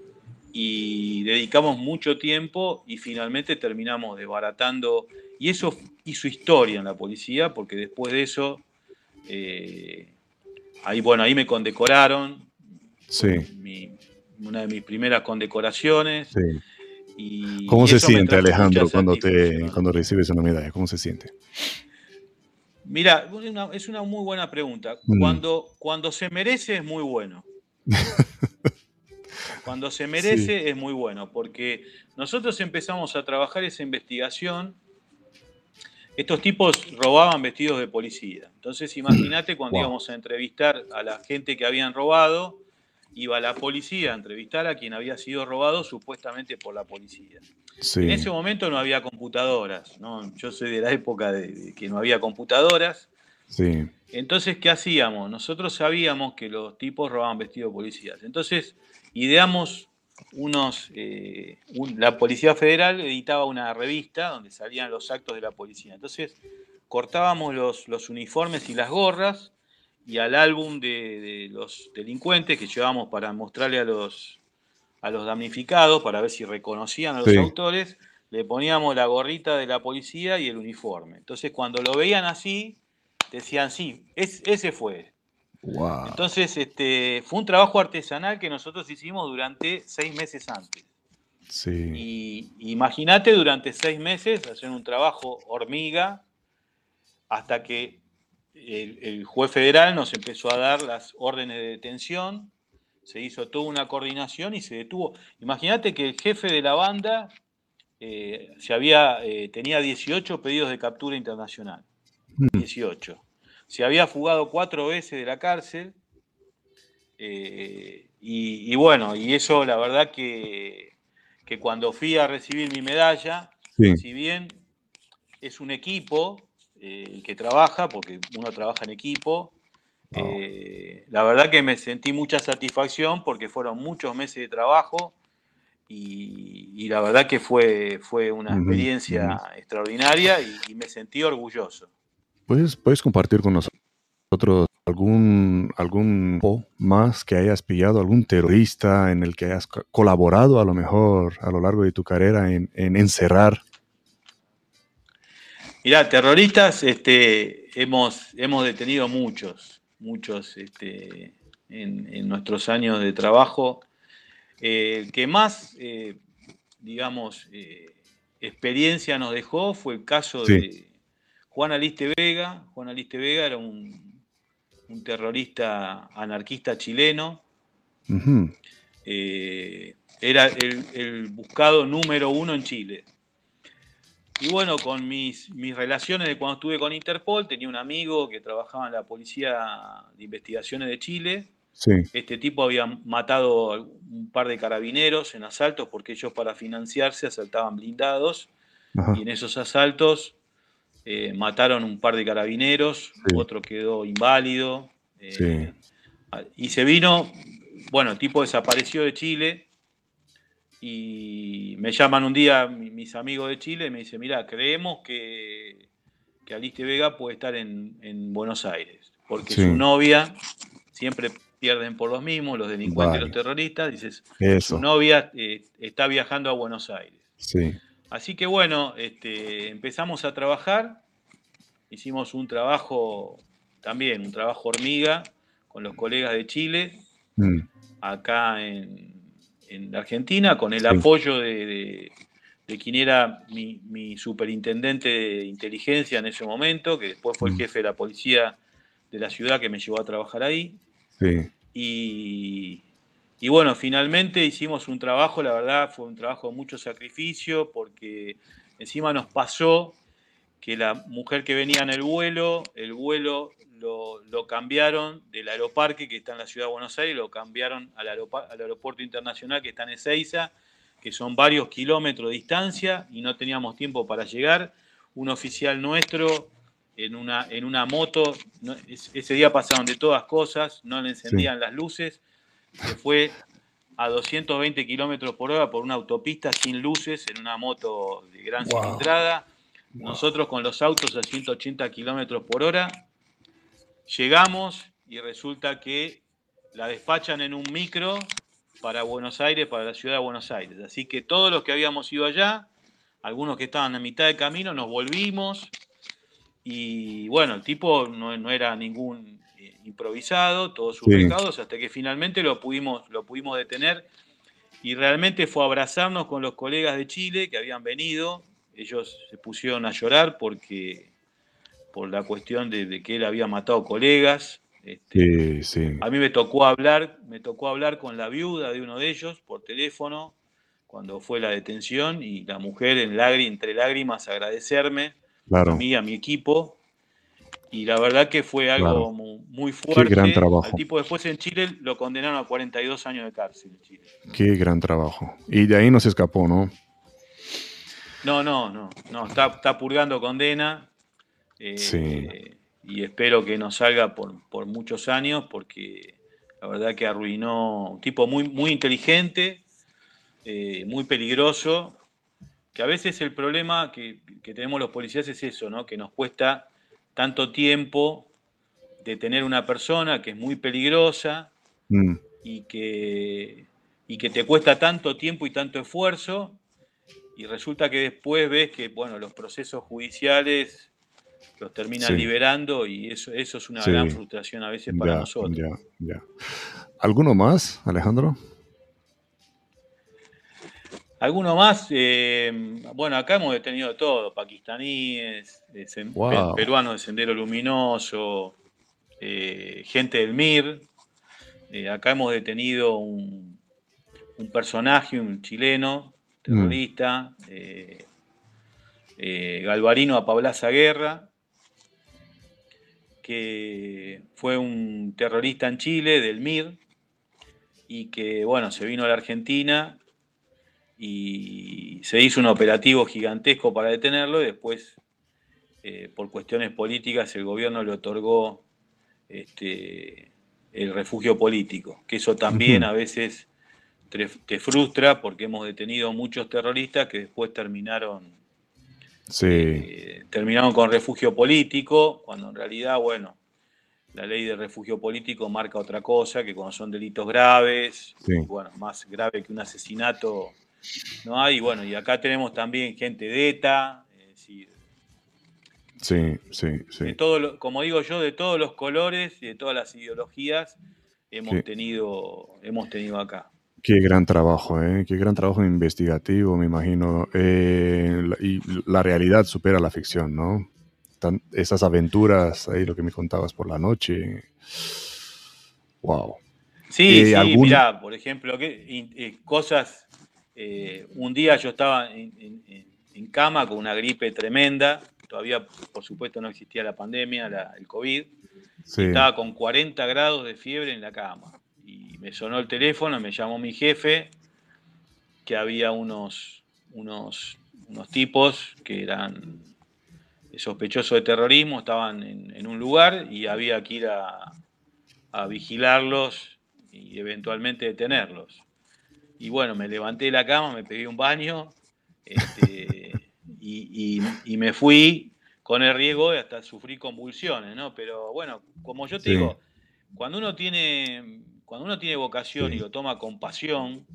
y dedicamos mucho tiempo y finalmente terminamos desbaratando. Y eso hizo historia en la policía, porque después de eso eh, Ahí, bueno, ahí me condecoraron. Sí. una de mis primeras condecoraciones. Sí. ¿Cómo se siente, Alejandro, cuando, te, cuando recibes una medalla? ¿Cómo se siente? Mira, es una muy buena pregunta. Mm. Cuando, cuando se merece es muy bueno. cuando se merece es muy bueno, porque nosotros empezamos a trabajar esa investigación estos tipos robaban vestidos de policía. Entonces, imagínate cuando íbamos a entrevistar a la gente que habían robado, iba la policía a entrevistar a quien había sido robado supuestamente por la policía. En ese momento no había computadoras, ¿no? Yo soy de la época de, que no había computadoras. Sí. Entonces, ¿qué hacíamos? Nosotros sabíamos que los tipos robaban vestidos de policías. Entonces, ideamos unos, eh, la Policía Federal editaba una revista donde salían los actos de la policía. Entonces cortábamos los, los uniformes y las gorras y al álbum de, los delincuentes que llevábamos para mostrarle a los, a los damnificados, para ver si reconocían a los autores, le poníamos la gorrita de la policía y el uniforme. Entonces cuando lo veían así, decían, sí, ese fue. Entonces, este, fue un trabajo artesanal que nosotros hicimos durante seis meses antes. Sí. Y imagínate durante seis meses hacer un trabajo hormiga hasta que el, juez federal nos empezó a dar las órdenes de detención, se hizo toda una coordinación y se detuvo. Imagínate que el jefe de la banda eh, se había, eh, tenía 18 pedidos de captura internacional. 18. Se había fugado cuatro veces de la cárcel. Eh, y, bueno, y eso la verdad que, cuando fui a recibir mi medalla, si bien es un equipo eh, que trabaja, porque uno trabaja en equipo, eh, la verdad que me sentí mucha satisfacción porque fueron muchos meses de trabajo y, la verdad que fue, fue una experiencia extraordinaria y me sentí orgulloso. ¿Puedes, puedes compartir con nosotros algún, algún más que hayas pillado, algún terrorista en el que hayas colaborado a lo mejor a lo largo de tu carrera en, encerrar? Mira, terroristas este, hemos, hemos detenido muchos, muchos este, en, nuestros años de trabajo. Eh, el que más, eh, digamos, eh, experiencia nos dejó fue el caso de Juan Aliste Vega. Juan Aliste Vega era un, terrorista anarquista chileno. Eh, era el, buscado número uno en Chile. Y bueno, con mis, mis relaciones de cuando estuve con Interpol, tenía un amigo que trabajaba en la Policía de Investigaciones de Chile. Este tipo había matado un par de carabineros en asaltos porque ellos para financiarse asaltaban blindados y en esos asaltos eh, mataron un par de carabineros, otro quedó inválido. Eh, y se vino, bueno, el tipo desapareció de Chile y me llaman un día mis amigos de Chile y me dicen, mira, creemos que, que Aliste Vega puede estar en, Buenos Aires, porque su novia, siempre pierden por los mismos, los delincuentes y los terroristas, dices, su novia eh, está viajando a Buenos Aires. Sí. Así que bueno, este, empezamos a trabajar, hicimos un trabajo también, un trabajo hormiga con los colegas de Chile, mm. acá en, Argentina, con el apoyo de, quien era mi, superintendente de inteligencia en ese momento, que después fue el mm. jefe de la policía de la ciudad que me llevó a trabajar ahí. Y, y bueno, finalmente hicimos un trabajo, la verdad fue un trabajo de mucho sacrificio, porque encima nos pasó que la mujer que venía en el vuelo, el vuelo lo, cambiaron del aeroparque que está en la ciudad de Buenos Aires, lo cambiaron al, al aeropuerto internacional que está en Ezeiza, que son varios kilómetros de distancia y no teníamos tiempo para llegar. Un oficial nuestro en una, en una moto, ese día pasaron de todas cosas, no le encendían las luces, se fue a 220 kilómetros por hora por una autopista sin luces en una moto de gran cilindrada. Nosotros con los autos a 180 kilómetros por hora. Llegamos y resulta que la despachan en un micro para Buenos Aires, para la ciudad de Buenos Aires. Así que todos los que habíamos ido allá, algunos que estaban a mitad de camino, nos volvimos. Y bueno, el tipo no, no era ningún improvisado, todos sus pecados, hasta que finalmente lo pudimos, lo pudimos detener. Y realmente fue abrazarnos con los colegas de Chile que habían venido. Ellos se pusieron a llorar porque por la cuestión de, que él había matado colegas. Este, a mí me tocó hablar, me tocó hablar con la viuda de uno de ellos por teléfono cuando fue la detención y la mujer en entre lágrimas agradecerme. A mí, a mi equipo, y la verdad que fue algo muy, fuerte. Qué gran trabajo. tipo después en Chile lo condenaron a 42 años de cárcel en Chile. Qué gran trabajo. Y de ahí no se escapó, ¿no? No, no, no. no está, purgando condena. Eh, sí. Y espero que no salga por, muchos años porque la verdad que arruinó un tipo muy, muy inteligente, eh, muy peligroso, que a veces el problema que, que tenemos los policías es eso, ¿no? Que nos cuesta tanto tiempo de tener una persona que es muy peligrosa mm. y, que, y que te cuesta tanto tiempo y tanto esfuerzo y resulta que después ves que bueno, los procesos judiciales los terminan liberando y eso, eso es una gran frustración a veces para nosotros. ¿Alguno más, Alejandro? Alguno más, eh, bueno, acá hemos detenido todo, pakistaníes, peruanos de Sendero Luminoso, eh, gente del MIR. Eh, acá hemos detenido un, personaje, un chileno, terrorista, Galvarino a Pablaza Guerra, que fue un terrorista en Chile del MIR y que, bueno, se vino a la Argentina y se hizo un operativo gigantesco para detenerlo y después, eh, por cuestiones políticas, el gobierno le otorgó este, el refugio político, que eso también a veces te, frustra porque hemos detenido muchos terroristas que después terminaron, eh, terminaron con refugio político, cuando en realidad, bueno, la ley de refugio político marca otra cosa, que cuando son delitos graves, bueno, más grave que un asesinato, no hay, bueno, y acá tenemos también gente de ETA, sí, sí, sí. todo como digo yo, de todos los colores y de todas las ideologías hemos, tenido, hemos tenido acá. Qué gran trabajo, ¿eh? qué gran trabajo investigativo, me imagino. Eh, y la realidad supera la ficción, ¿no? esas aventuras, ahí lo que me contabas por la noche. Wow. Sí, eh, sí, mira, por ejemplo, que, cosas eh, un día yo estaba en, cama con una gripe tremenda, todavía por supuesto no existía la pandemia, el COVID, estaba con 40 grados de fiebre en la cama. Y me sonó el teléfono, me llamó mi jefe, que había unos, unos, unos tipos que eran sospechosos de terrorismo, estaban en, un lugar y había que ir a, vigilarlos y eventualmente detenerlos. Y bueno, me levanté de la cama, me pedí un baño este, y, me fui con el riesgo de hasta sufrir convulsiones, ¿no? Pero bueno, como yo te digo, cuando uno tiene, cuando uno tiene vocación y lo toma con pasión,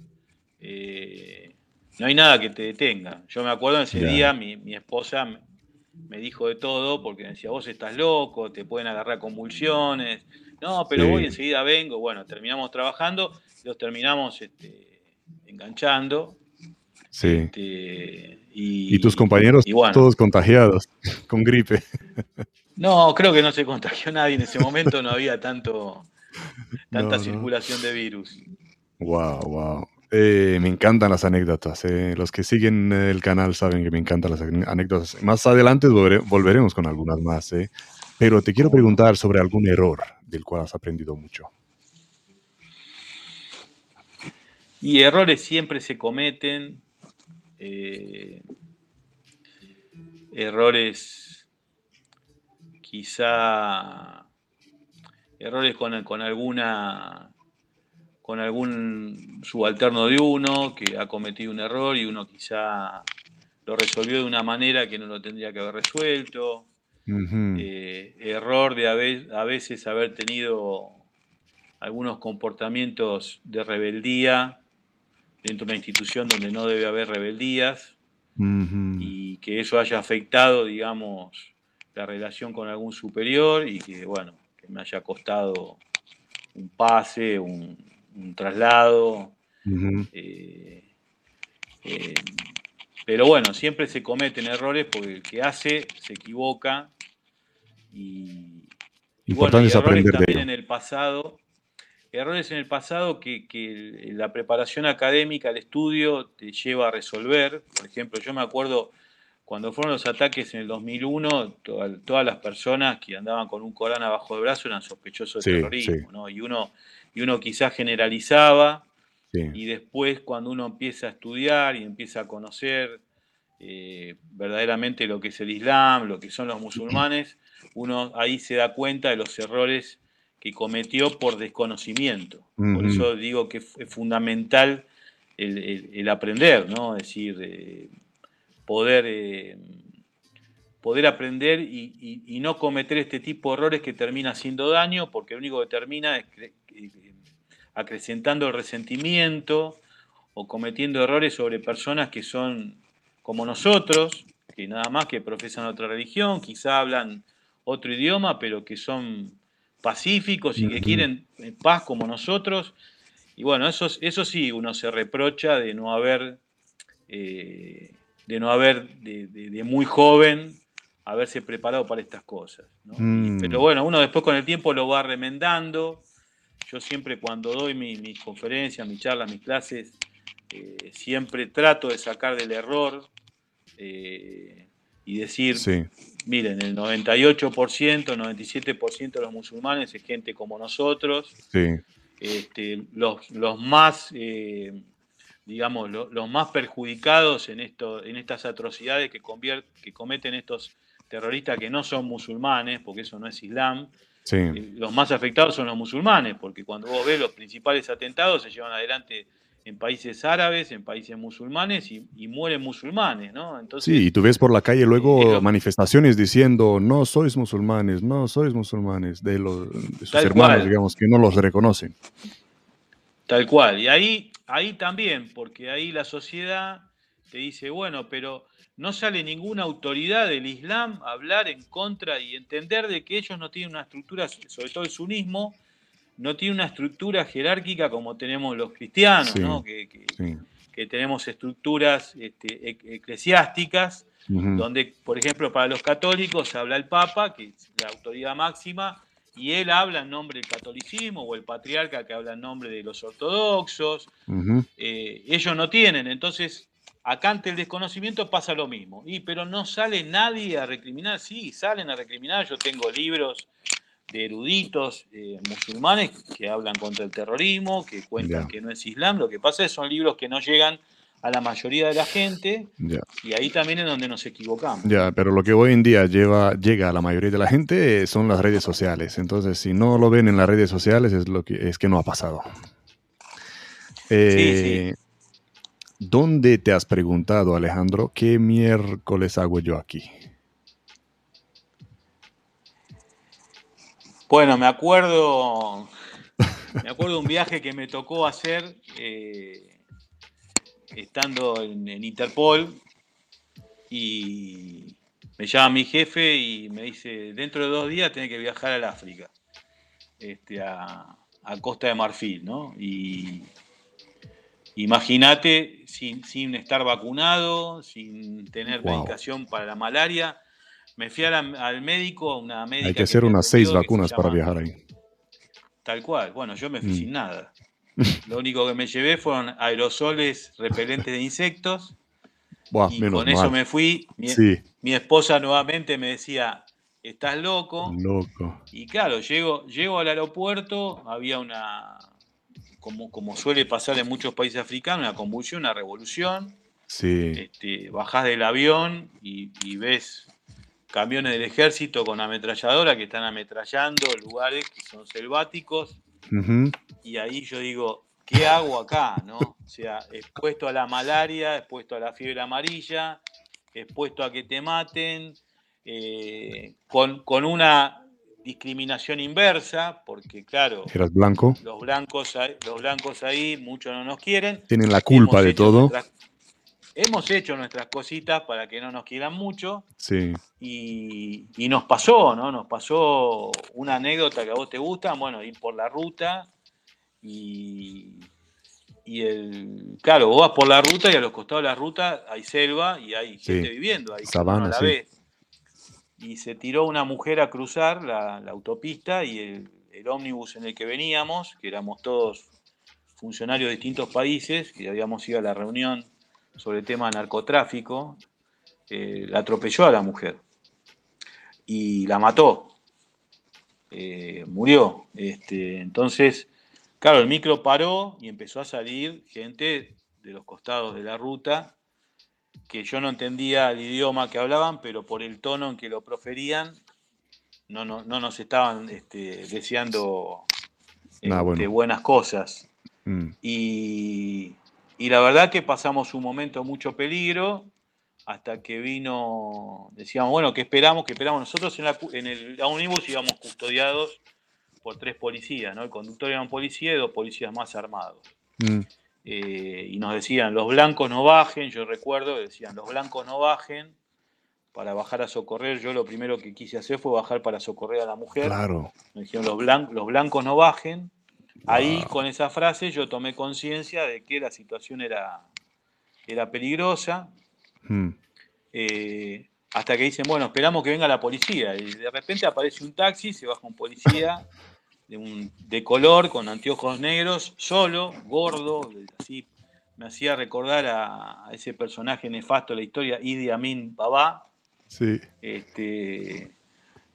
eh, no hay nada que te detenga. Yo me acuerdo ese día, mi, mi esposa me dijo de todo porque me decía, vos estás loco, te pueden agarrar convulsiones. No, pero voy enseguida vengo. Bueno, terminamos trabajando, los terminamos este, enganchando. Sí. Este, y, tus compañeros todos contagiados con gripe. No, creo que no se contagió nadie en ese momento, no había tanto tanta circulación de virus. Wow, wow. Eh, me encantan las anécdotas. Eh. Los que siguen el canal saben que me encantan las anécdotas. Más adelante volveremos con algunas más. Eh. Pero te quiero preguntar sobre algún error del cual has aprendido mucho. Y errores siempre se cometen. errores quizá errores con, con alguna con algún subalterno de uno que ha cometido un error y uno quizá lo resolvió de una manera que no lo tendría que haber resuelto. Eh, error de a, veces haber tenido algunos comportamientos de rebeldía dentro de una institución donde no debe haber rebeldías y que eso haya afectado, digamos, la relación con algún superior y que, bueno, que me haya costado un pase, un, un traslado. Eh, eh, pero bueno, siempre se cometen errores porque el que hace se equivoca. Y, bueno, y errores también en el pasado. Errores en el pasado que, la preparación académica, el estudio, te lleva a resolver. Por ejemplo, yo me acuerdo cuando fueron los ataques en el 2001, todas las personas que andaban con un Corán abajo del brazo eran sospechosos de terrorismo, ¿no? Y uno y uno quizás generalizaba y después cuando uno empieza a estudiar y empieza a conocer eh, verdaderamente lo que es el Islam, lo que son los musulmanes, uno ahí se da cuenta de los errores que cometió por desconocimiento. Por eso digo que es fundamental el, aprender, ¿no? Es decir, eh, poder, eh, poder aprender y, y, no cometer este tipo de errores que termina haciendo daño, porque lo único que termina es acrecentando el resentimiento o cometiendo errores sobre personas que son como nosotros, que nada más que profesan otra religión, quizá hablan otro idioma, pero que son pacíficos y que quieren paz como nosotros. Y bueno, eso, eso sí, uno se reprocha de no haber, eh, de no haber de, muy joven, haberse preparado para estas cosas. Mm. Pero bueno, uno después con el tiempo lo va remendando yo siempre cuando doy mis conferencias, mis charlas, mis clases, eh, siempre trato de sacar del error eh, y decir, miren, el 98%, 97% de los musulmanes es gente como nosotros. Este, los, más, eh, digamos, los, más perjudicados en, esto, en estas atrocidades que, que cometen estos terroristas que no son musulmanes, porque eso no es Islam, los más afectados son los musulmanes, porque cuando vos ves los principales atentados se llevan adelante en países árabes, en países musulmanes y, mueren musulmanes, ¿no? Entonces, sí, y tú ves por la calle luego manifestaciones diciendo, no sois musulmanes, no sois musulmanes, de, los, sus hermanos, digamos, que no los reconocen. Tal cual, y ahí, ahí también, porque ahí la sociedad te dice, bueno, pero no sale ninguna autoridad del Islam a hablar en contra y entender de que ellos no tienen una estructura, sobre todo el sunismo, no tiene una estructura jerárquica como tenemos los cristianos, que, tenemos estructuras este, eclesiásticas, donde, por ejemplo, para los católicos habla el Papa, que es la autoridad máxima, y él habla en nombre del catolicismo, o el patriarca que habla en nombre de los ortodoxos. Eh, ellos no tienen, entonces Acá ante el desconocimiento pasa lo mismo. Y, pero no sale nadie a recriminar. Sí, salen a recriminar. Yo tengo libros de eruditos eh, musulmanes que hablan contra el terrorismo, que cuentan que no es Islam. Lo que pasa es que son libros que no llegan a la mayoría de la gente y ahí también es donde nos equivocamos. Ya, pero lo que hoy en día lleva, llega a la mayoría de la gente son las redes sociales. Entonces, si no lo ven en las redes sociales es, lo que, es que no ha pasado. Eh, ¿Dónde te has preguntado, Alejandro, qué miércoles hago yo aquí? Bueno, me acuerdo, me acuerdo un viaje que me tocó hacer eh, estando en, Interpol y me llama mi jefe y me dice, dentro de dos días tiene que viajar al África, este, a, Costa de Marfil, ¿no? Y imagínate, sin, estar vacunado, sin tener medicación para la malaria, me fui al médico, una médica. Hay que hacer unas seis vacunas para viajar ahí. Tal cual. Bueno, yo me fui mm. sin nada. Lo único que me llevé fueron aerosoles repelentes de insectos. y con eso me fui. Mi, esposa nuevamente me decía, estás loco. Loco. Y claro, llego, llego al aeropuerto, había una, como, como suele pasar en muchos países africanos, una convulsión, una revolución. Sí. Este, bajás del avión y, ves camiones del ejército con ametralladora que están ametrallando lugares que son selváticos. Y ahí yo digo, ¿qué hago acá? ¿no? O sea, expuesto a la malaria, expuesto a la fiebre amarilla, expuesto a que te maten, eh, con, una discriminación inversa, porque claro, eras blanco. Los blancos, los blancos ahí, muchos no nos quieren. Tienen la culpa de todo. Hemos hecho nuestras cositas para que no nos quieran mucho. Sí. Y, y, nos pasó, ¿no? Nos pasó una anécdota que a vos te gusta, bueno, ir por la ruta y, el, claro, vos vas por la ruta y a los costados de la ruta hay selva y hay gente viviendo ahí. Sabana, Y se tiró una mujer a cruzar la, autopista y el, ómnibus en el que veníamos, que éramos todos funcionarios de distintos países, que habíamos ido a la reunión sobre el tema narcotráfico, eh, la atropelló a la mujer y la mató. Eh, murió. Este, entonces, Claro, el micro paró y empezó a salir gente de los costados de la ruta que yo no entendía el idioma que hablaban, pero por el tono en que lo proferían, no, no, nos estaban este, deseando este, buenas cosas. Mm. Y, la verdad que pasamos un momento mucho peligro hasta que vino, decíamos, bueno, que esperamos? que esperamos? Nosotros en, la, en el ómnibus íbamos custodiados por tres policías, ¿no? El conductor era un policía y dos policías más armados. Mm. Eh, y nos decían, los blancos no bajen, yo recuerdo, decían, los blancos no bajen para bajar a socorrer. Yo lo primero que quise hacer fue bajar para socorrer a la mujer. Claro. Me dijeron, los, los blancos no bajen. Ahí con esa frase yo tomé conciencia de que la situación era, era peligrosa. Mm. Eh, hasta que dicen, bueno, esperamos que venga la policía. Y de repente aparece un taxi, se baja un policía de, un, de color, con anteojos negros, solo, gordo, así me hacía recordar a, ese personaje nefasto de la historia, Idi Amin Baba. Sí. Este,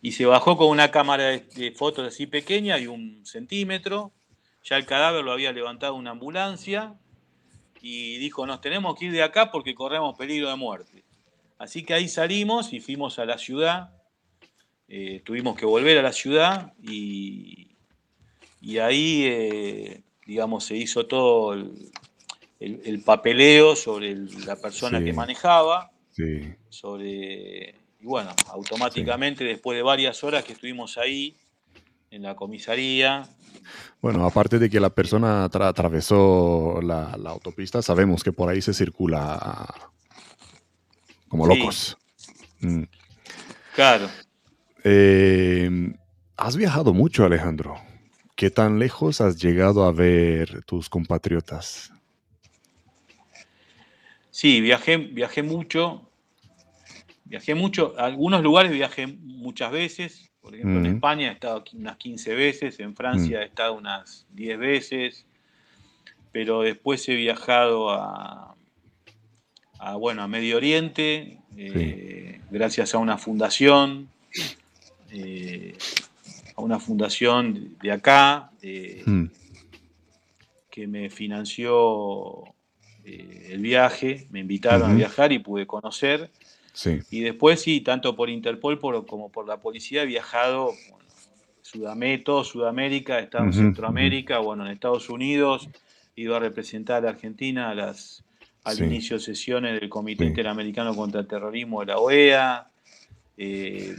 y se bajó con una cámara de, fotos así pequeña y un centímetro. Ya el cadáver lo había levantado una ambulancia y dijo, nos tenemos que ir de acá porque corremos peligro de muerte. Así que ahí salimos y fuimos a la ciudad. Eh, tuvimos que volver a la ciudad y, y ahí, eh, digamos, se hizo todo el, papeleo sobre la persona que manejaba. Sobre, y bueno, automáticamente después de varias horas que estuvimos ahí en la comisaría. Bueno, aparte de que la persona atravesó la, autopista, sabemos que por ahí se circula como locos. Mm. Claro. Eh, ¿Has viajado mucho, Alejandro? ¿Qué tan lejos has llegado a ver tus compatriotas? Sí, viajé, viajé mucho. Viajé mucho. A algunos lugares viajé muchas veces. Por ejemplo, en España he estado unas 15 veces, en Francia he estado unas 10 veces, pero después he viajado a, bueno, a Medio Oriente, eh, gracias a una fundación. Eh, una fundación de acá hmm. que me financió eh, el viaje, me invitaron a viajar y pude conocer. Y después sí, tanto por Interpol como por la policía he viajado Sudamérica, todo Sudamérica, estado en Centroamérica, bueno, en Estados Unidos, he ido a representar a Argentina a las, al inicio de sesiones del Comité Interamericano contra el Terrorismo de la OEA. Eh,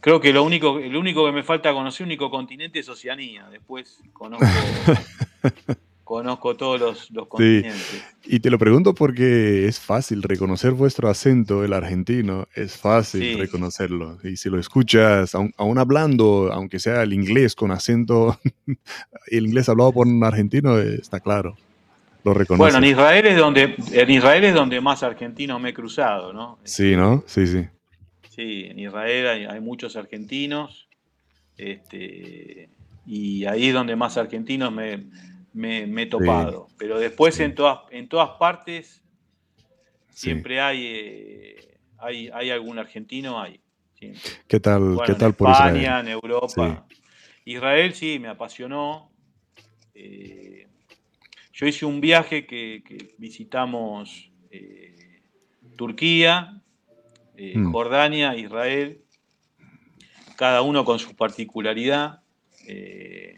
creo que lo único, el único que me falta conocer, el único continente es Oceanía. Después conozco conozco todos los, continentes. Y te lo pregunto porque es fácil reconocer vuestro acento, el argentino, es fácil reconocerlo. Y si lo escuchas, aún, hablando, aunque sea el inglés con acento, el inglés hablado por un argentino, está claro. Lo reconoce. Bueno, en Israel es donde, en Israel es donde más argentinos me he cruzado, ¿no? Sí, ¿no? Sí, sí. Sí, en Israel hay, hay muchos argentinos. Este, y ahí es donde más argentinos me, me, he topado. Pero después en, todas, en todas partes siempre hay, eh, hay, hay algún argentino, hay. ¿Qué tal, ¿qué tal en por España, en Europa. Israel sí, me apasionó. Eh, yo hice un viaje que, visitamos eh, Turquía, mm. Jordania, Israel, cada uno con su particularidad. Eh,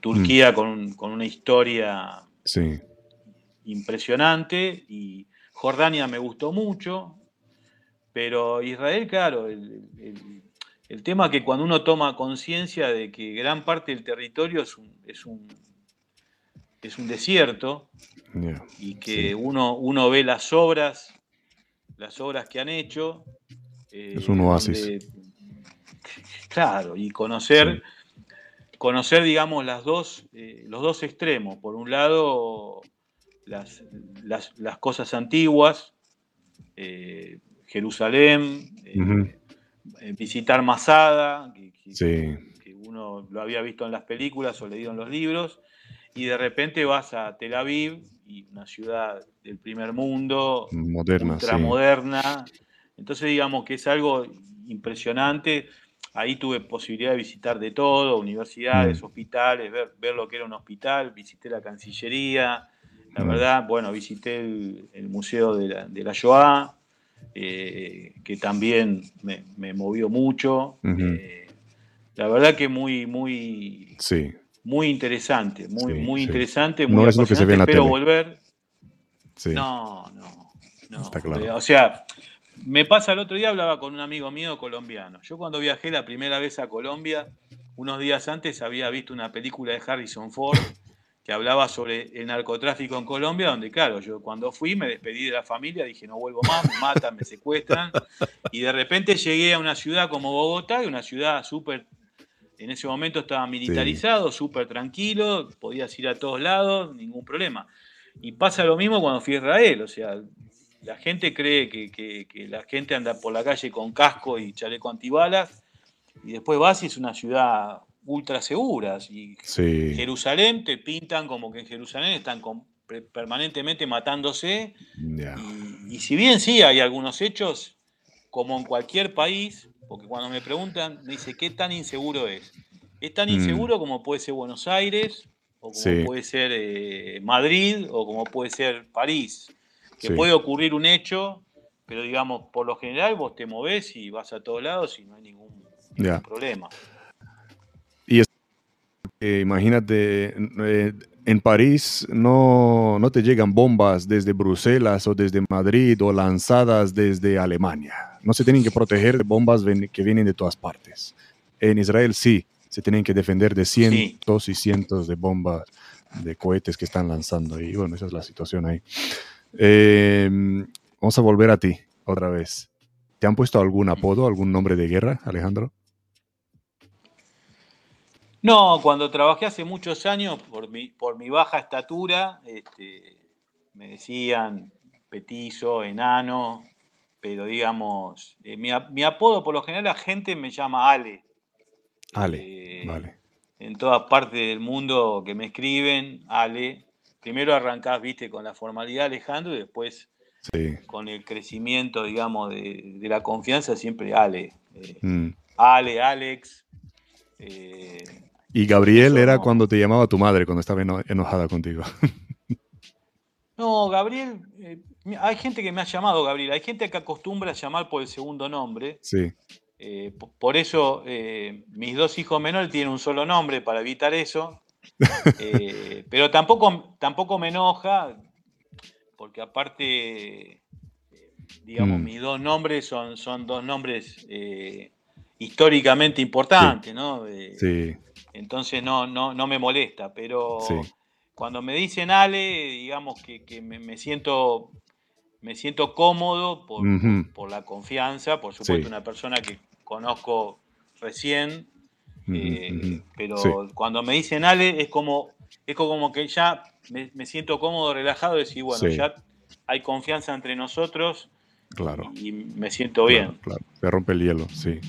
Turquía mm. con, una historia impresionante y Jordania me gustó mucho, pero Israel, claro, el, tema que cuando uno toma conciencia de que gran parte del territorio es un, es un, es un desierto y que uno, uno ve las obras, las obras que han hecho. Eh, es un oasis. claro, y conocer conocer, digamos, las dos, eh, los dos extremos. Por un lado, las, las, cosas antiguas, eh, Jerusalén, eh, visitar Masada, que, uno lo había visto en las películas o leído en los libros, y de repente vas a Tel Aviv, y una ciudad del primer mundo, moderna, ultramoderna. Entonces, digamos que es algo impresionante. Ahí tuve posibilidad de visitar de todo, universidades, mm. hospitales, ver, lo que era un hospital, visité la Cancillería, la mm. verdad, bueno, visité el, Museo de la, de Shoah, eh, que también me, movió mucho. Eh, la verdad que muy, muy, sí. muy interesante, muy, muy interesante, muy no es lo que se ve en la Espero volver. No, no, no. Está claro. O sea, me pasa el otro día, hablaba con un amigo mío colombiano. Yo cuando viajé la primera vez a Colombia, unos días antes había visto una película de Harrison Ford que hablaba sobre el narcotráfico en Colombia, donde claro, yo cuando fui me despedí de la familia, dije no vuelvo más, me matan, me secuestran, y de repente llegué a una ciudad como Bogotá, una ciudad súper, en ese momento estaba militarizado, súper tranquilo, podías ir a todos lados, ningún problema. Y pasa lo mismo cuando fui a Israel, o sea, la gente cree que, la gente anda por la calle con casco y chaleco antibalas, y después vas y es una ciudad ultra segura. Y Jerusalén te pintan como que en Jerusalén están permanentemente matándose. Y, si bien sí hay algunos hechos, como en cualquier país, porque cuando me preguntan, me dice, ¿qué tan inseguro es? Es tan mm. inseguro como puede ser Buenos Aires, o como puede ser eh, Madrid, o como puede ser París que puede ocurrir un hecho, pero digamos, por lo general vos te movés y vas a todos lados y no hay ningún, problema. Y es, imagínate, eh, en París no, no te llegan bombas desde Bruselas o desde Madrid o lanzadas desde Alemania. No se tienen que proteger de bombas que vienen de todas partes. En Israel sí, se tienen que defender de cientos y cientos de bombas, de cohetes que están lanzando. Y bueno, esa es la situación ahí. Em, vamos a volver a ti otra vez. ¿Te han puesto algún apodo, algún nombre de guerra, Alejandro? No, cuando trabajé hace muchos años, por mi, por mi baja estatura, este, me decían petizo, enano, pero digamos, eh, mi, apodo por lo general la gente me llama Ale. Ale, eh, vale. En todas partes del mundo que me escriben, Ale, primero arrancás, viste, con la formalidad, Alejandro, y después con el crecimiento, digamos, de, la confianza, siempre Ale. Eh, mm. Ale, Alex. Eh, y Gabriel era cuando te llamaba tu madre, cuando estaba enojada contigo. No, Gabriel, eh, hay gente que me ha llamado Gabriel, hay gente que acostumbra a llamar por el segundo nombre. Sí. Por eso eh, mis dos hijos menores tienen un solo nombre para evitar eso. Pero tampoco, tampoco me enoja, porque aparte, digamos, mm. mis dos nombres son, son dos nombres históricamente importantes, ¿no? sí. Entonces no, no, no me molesta, pero cuando me dicen Ale, digamos que, me, siento me siento cómodo por, la confianza, por supuesto una persona que conozco recién, eh, pero cuando me dicen Ale es como, es como que ya me, siento cómodo, relajado, y decir, bueno, ya hay confianza entre nosotros claro. y me siento bien. Claro, se rompe el hielo, sí.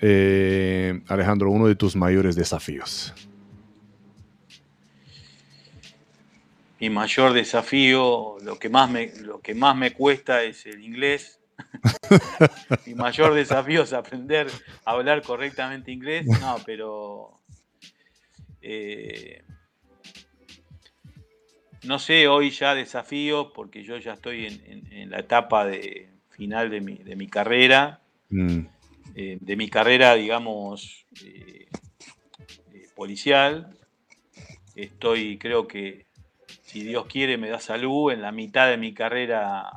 Eh, Alejandro, uno de tus mayores desafíos. Mi mayor desafío, lo que más me, lo que más me cuesta es el inglés. Mi mayor desafío es aprender a hablar correctamente inglés. No, pero eh, no sé, hoy ya desafío, porque yo ya estoy en, la etapa de final de mi, carrera. Mm. Eh, de mi carrera, digamos, eh, eh, policial. Estoy, creo que, si Dios quiere, me da salud en la mitad de mi carrera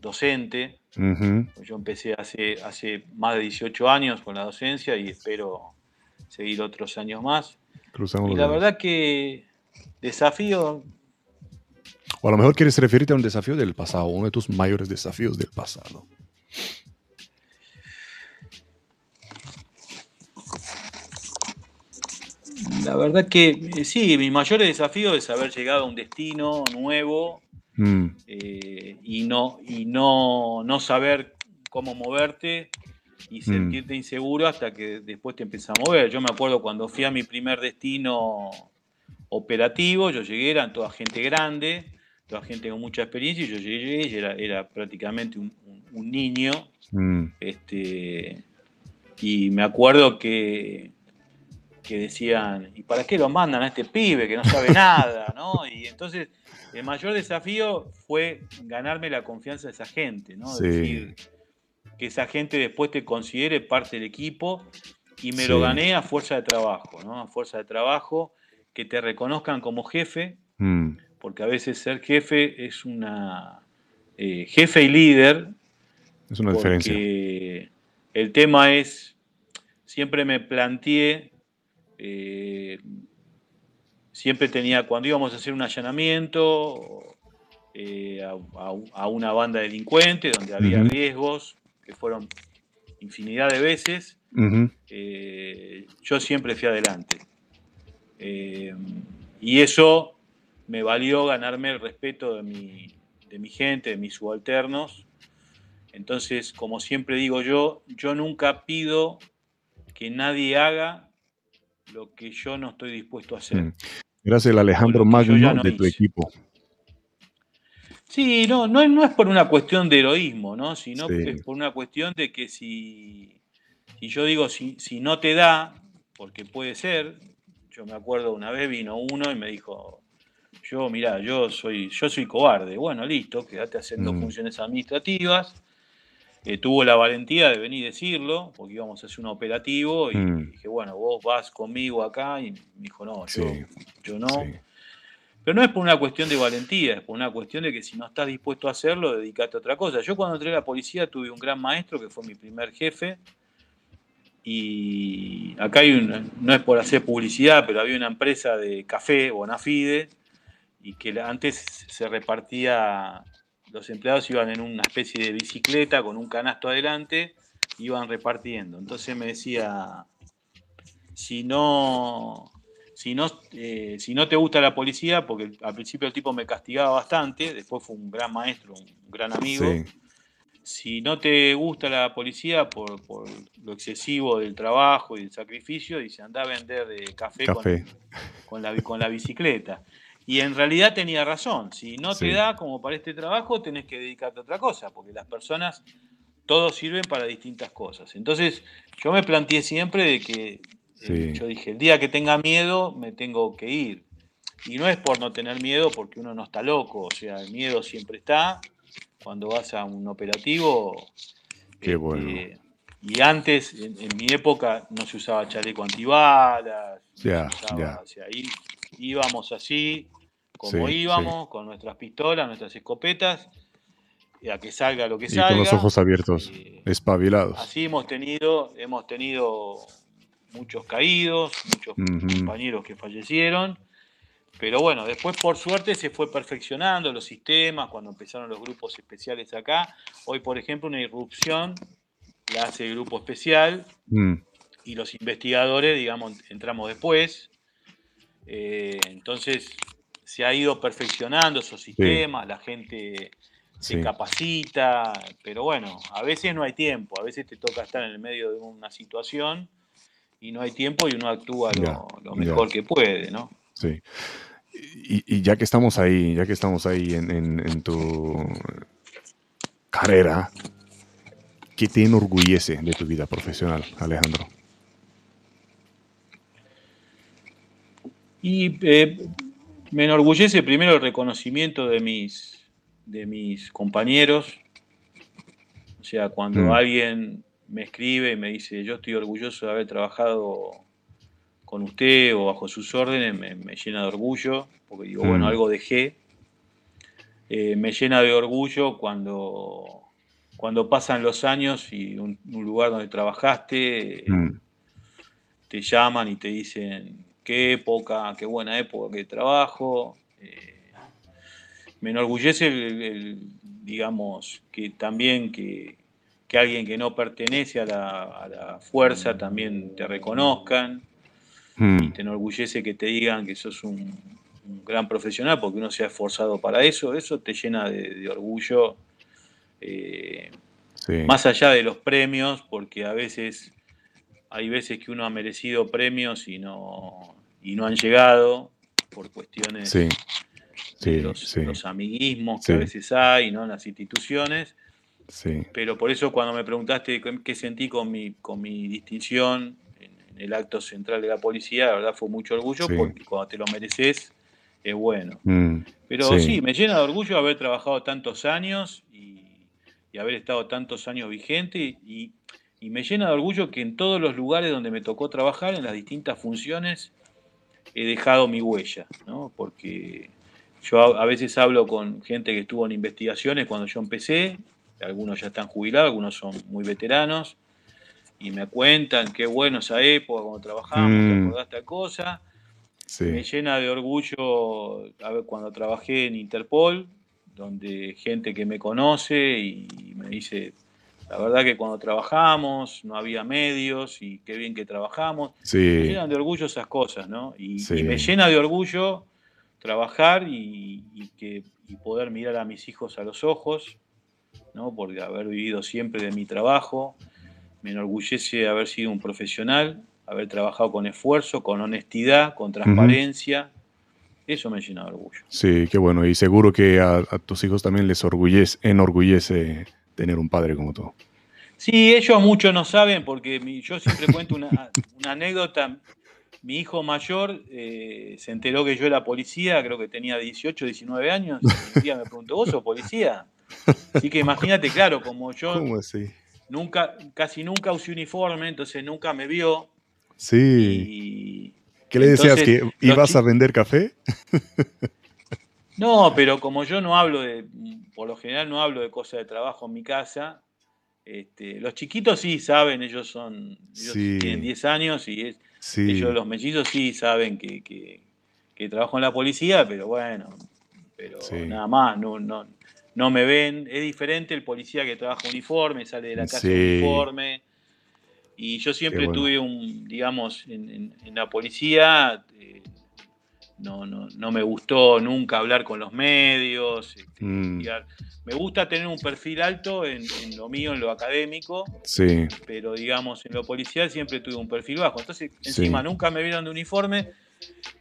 docente. Yo empecé hace, hace más de 18 años con la docencia y espero seguir otros años más. y la verdad que desafío... O a lo mejor quieres referirte a un desafío del pasado, uno de tus mayores desafíos del pasado. La verdad que eh, sí, mi mayor desafío es haber llegado a un destino nuevo mm. eh, y, no, y no, no saber cómo moverte y mm. sentirte inseguro hasta que después te empiezas a mover. Yo me acuerdo cuando fui a mi primer destino operativo, yo llegué, eran toda gente grande, toda gente con mucha experiencia, y yo llegué y era, era prácticamente un, niño. Mm. Este, y me acuerdo que que decían, ¿y para qué lo mandan a este pibe que no sabe nada? ¿no? Y entonces el mayor desafío fue ganarme la confianza de esa gente, ¿no? Decir, que esa gente después te considere parte del equipo y me lo gané a fuerza de trabajo, ¿no? A fuerza de trabajo, que te reconozcan como jefe, mm. porque a veces ser jefe es una... Eh, jefe y líder. Es una diferencia. El tema es, siempre me planteé eh, siempre tenía, cuando íbamos a hacer un allanamiento eh, a, una banda de delincuentes donde había riesgos, que fueron infinidad de veces, eh, yo siempre fui adelante. y eso me valió ganarme el respeto de mi, de mi gente, de mis subalternos. Entonces, como siempre digo yo, yo nunca pido que nadie haga lo que yo no estoy dispuesto a hacer. Gracias, Alejandro Magno de tu equipo. Sí, no, no, es por una cuestión de heroísmo, ¿no? Sino es por una cuestión de que si, si yo digo, si, si no te da, porque puede ser, yo me acuerdo una vez vino uno y me dijo, yo, mira, yo soy, yo soy cobarde. Bueno, listo, quédate haciendo mm. funciones administrativas eh, tuvo la valentía de venir y decirlo, porque íbamos a hacer un operativo, y mm. dije, bueno, vos vas conmigo acá, y me dijo, no, yo, no. Pero no es por una cuestión de valentía, es por una cuestión de que si no estás dispuesto a hacerlo, dedicate a otra cosa. Yo cuando entré a la policía tuve un gran maestro que fue mi primer jefe, y acá hay una, no es por hacer publicidad, pero había una empresa de café, Bonafide, y que antes se repartía los empleados iban en una especie de bicicleta con un canasto adelante, iban repartiendo. Entonces me decía, si no, si no, eh, si no te gusta la policía, porque al principio el tipo me castigaba bastante, después fue un gran maestro, un gran amigo. Si no te gusta la policía por, lo excesivo del trabajo y del sacrificio, dice, anda a vender de café, Con, la, con la bicicleta. Y en realidad tenía razón, si no te da como para este trabajo, tenés que dedicarte a otra cosa, porque las personas, todos sirven para distintas cosas. Entonces, yo me planteé siempre de que, eh, yo dije, el día que tenga miedo, me tengo que ir. Y no es por no tener miedo, porque uno no está loco, o sea, el miedo siempre está. Cuando vas a un operativo. Qué bueno. Este, y antes, en, mi época, no se usaba chaleco antibalas. Ya, ya. ahí íbamos así, como íbamos, con nuestras pistolas, nuestras escopetas, a que salga lo que salga. Y con los ojos abiertos, eh, espabilados. Así hemos tenido, hemos tenido muchos caídos, muchos compañeros que fallecieron. Pero bueno, después por suerte se fue perfeccionando los sistemas cuando empezaron los grupos especiales acá. Hoy, por ejemplo, una irrupción la hace el grupo especial mm. y los investigadores, digamos, entramos después. Eh, entonces se ha ido perfeccionando esos sistemas, la gente se capacita, pero bueno, a veces no hay tiempo, a veces te toca estar en el medio de una situación y no hay tiempo y uno actúa lo, mejor que puede, ¿no? Sí. Y, ya que estamos ahí, ya que estamos ahí en tu carrera, ¿Qué te enorgullece de tu vida profesional, Alejandro? Y eh, me enorgullece primero el reconocimiento de mis, de mis compañeros. O sea, cuando mm. alguien me escribe y me dice, yo estoy orgulloso de haber trabajado con usted o bajo sus órdenes, me, llena de orgullo, porque digo, bueno, mm. algo dejé. Eh, me llena de orgullo cuando cuando pasan los años y un, lugar donde trabajaste, mm. te llaman y te dicen qué época, qué buena época que trabajo. Eh, me enorgullece, el, digamos, que también que, alguien que no pertenece a la, fuerza también te reconozcan. Mm. Y te enorgullece que te digan que sos un, gran profesional porque uno se ha esforzado para eso. Eso te llena de orgullo eh, más allá de los premios, porque a veces hay veces que uno ha merecido premios y no, y no han llegado por cuestiones de los, amiguismos que a veces hay ¿no? en las instituciones. Pero por eso cuando me preguntaste qué sentí con mi, con mi distinción en, el acto central de la policía, la verdad fue mucho orgullo porque cuando te lo mereces es bueno. Mm, Pero sí. me llena de orgullo haber trabajado tantos años y haber estado tantos años vigente y, me llena de orgullo que en todos los lugares donde me tocó trabajar, en las distintas funciones, he dejado mi huella, ¿no? Porque yo a, veces hablo con gente que estuvo en investigaciones cuando yo empecé, algunos ya están jubilados, algunos son muy veteranos, y me cuentan qué bueno esa época cuando trabajamos, mm. acordás esta cosa. Me llena de orgullo a ver, cuando trabajé en Interpol, donde gente que me conoce y me dice, la verdad que cuando trabajamos no había medios y qué bien que trabajamos. Me llenan de orgullo esas cosas, ¿no? Y, me llena de orgullo trabajar y, que, poder mirar a mis hijos a los ojos, ¿no? Porque haber vivido siempre de mi trabajo, me enorgullece haber sido un profesional, haber trabajado con esfuerzo, con honestidad, con transparencia. Eso me llena de orgullo. Sí, qué bueno. Y seguro que a, tus hijos también les orgullece, enorgullece tener un padre como tú. Sí, ellos muchos no saben porque yo siempre cuento una, anécdota. Mi hijo mayor eh, se enteró que yo era policía, creo que tenía 18, 19 años, y un día me preguntó, ¿vos sos policía? Así que imagínate, claro, como yo ¿Cómo así? nunca, casi nunca usé uniforme, entonces nunca me vio. Sí. ¿Qué le decías? ¿Que ibas a vender café? no, pero como yo no hablo de, por lo general no hablo de cosas de trabajo en mi casa, este, los chiquitos sí saben, ellos son, ellos tienen 10 años y es, ellos los mellizos sí saben que, que, trabajo en la policía, pero bueno, pero nada más, no, no, no me ven, es diferente el policía que trabaja uniforme, sale de la casa uniforme. Y yo siempre tuve un, digamos, en, la policía, eh, no, no, no, me gustó nunca hablar con los medios. Este, mm. Me gusta tener un perfil alto en, lo mío, en lo académico, sí. pero digamos, en lo policial siempre tuve un perfil bajo. Entonces, encima nunca me vieron de uniforme.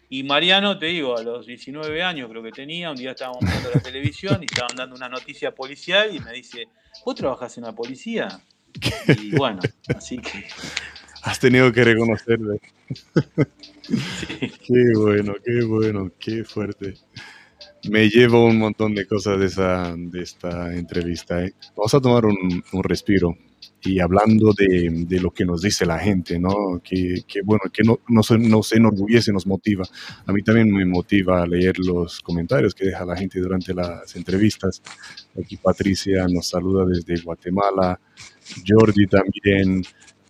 Y Mariano, te digo, a los 19 años creo que tenía, un día estábamos viendo la televisión y estaban dando una noticia policial y me dice, ¿vos trabajás en la policía? Y bueno, así que Has tenido que reconocerle. Qué bueno, qué bueno, qué fuerte. Me llevo un montón de cosas de, esa, de esta entrevista. ¿eh? Vamos a tomar un, un respiro y hablando de, de, lo que nos dice la gente, ¿no? Que, que bueno, que no, nos, nos enorgullece, nos motiva. A mí también me motiva leer los comentarios que deja la gente durante las entrevistas. Aquí Patricia nos saluda desde Guatemala, Jordi también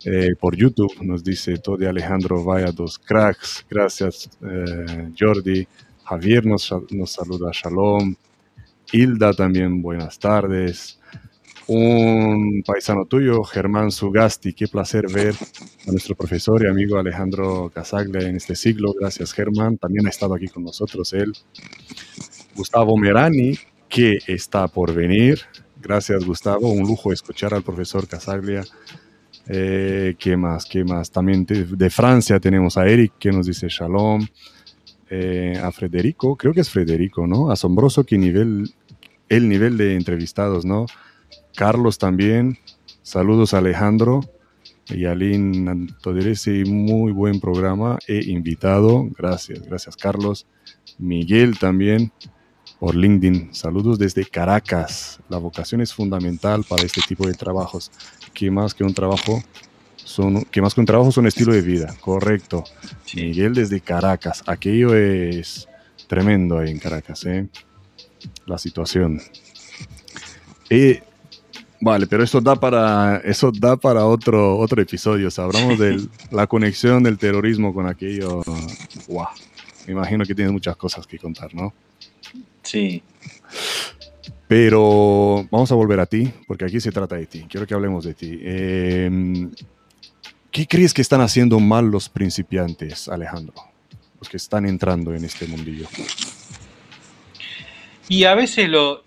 eh, por YouTube nos dice todo de Alejandro vaya dos cracks, gracias eh, Jordi. Javier nos, nos saluda, shalom. Hilda también, buenas tardes un paisano tuyo, Germán Sugasti. Qué placer ver a nuestro profesor y amigo Alejandro Casaglia en este siglo. Gracias, Germán. También ha estado aquí con nosotros él. Gustavo Merani, que está por venir. Gracias, Gustavo. Un lujo escuchar al profesor Casaglia. Eh, ¿Qué más? ¿Qué más? También de, Francia tenemos a Eric, que nos dice shalom. Eh, a Federico, creo que es Federico, ¿no? Asombroso que nivel, el nivel de entrevistados, ¿no? Carlos también. Saludos Alejandro y Aline Antoderesi, muy buen programa e invitado. Gracias, gracias Carlos. Miguel también por LinkedIn. Saludos desde Caracas. La vocación es fundamental para este tipo de trabajos. ¿Qué más que un trabajo? Son, que más que un trabajo es un estilo de vida, correcto. Miguel desde Caracas. Aquello es tremendo ahí en Caracas, ¿eh? La situación. Eh, Vale, pero eso da para, eso da para otro, otro episodio. O hablamos de la conexión del terrorismo con aquello. Wow. Me imagino que tienes muchas cosas que contar, ¿no? Sí. Pero vamos a volver a ti, porque aquí se trata de ti. Quiero que hablemos de ti. Em, ¿Qué crees que están haciendo mal los principiantes, Alejandro? Los que están entrando en este mundillo. Y a veces lo,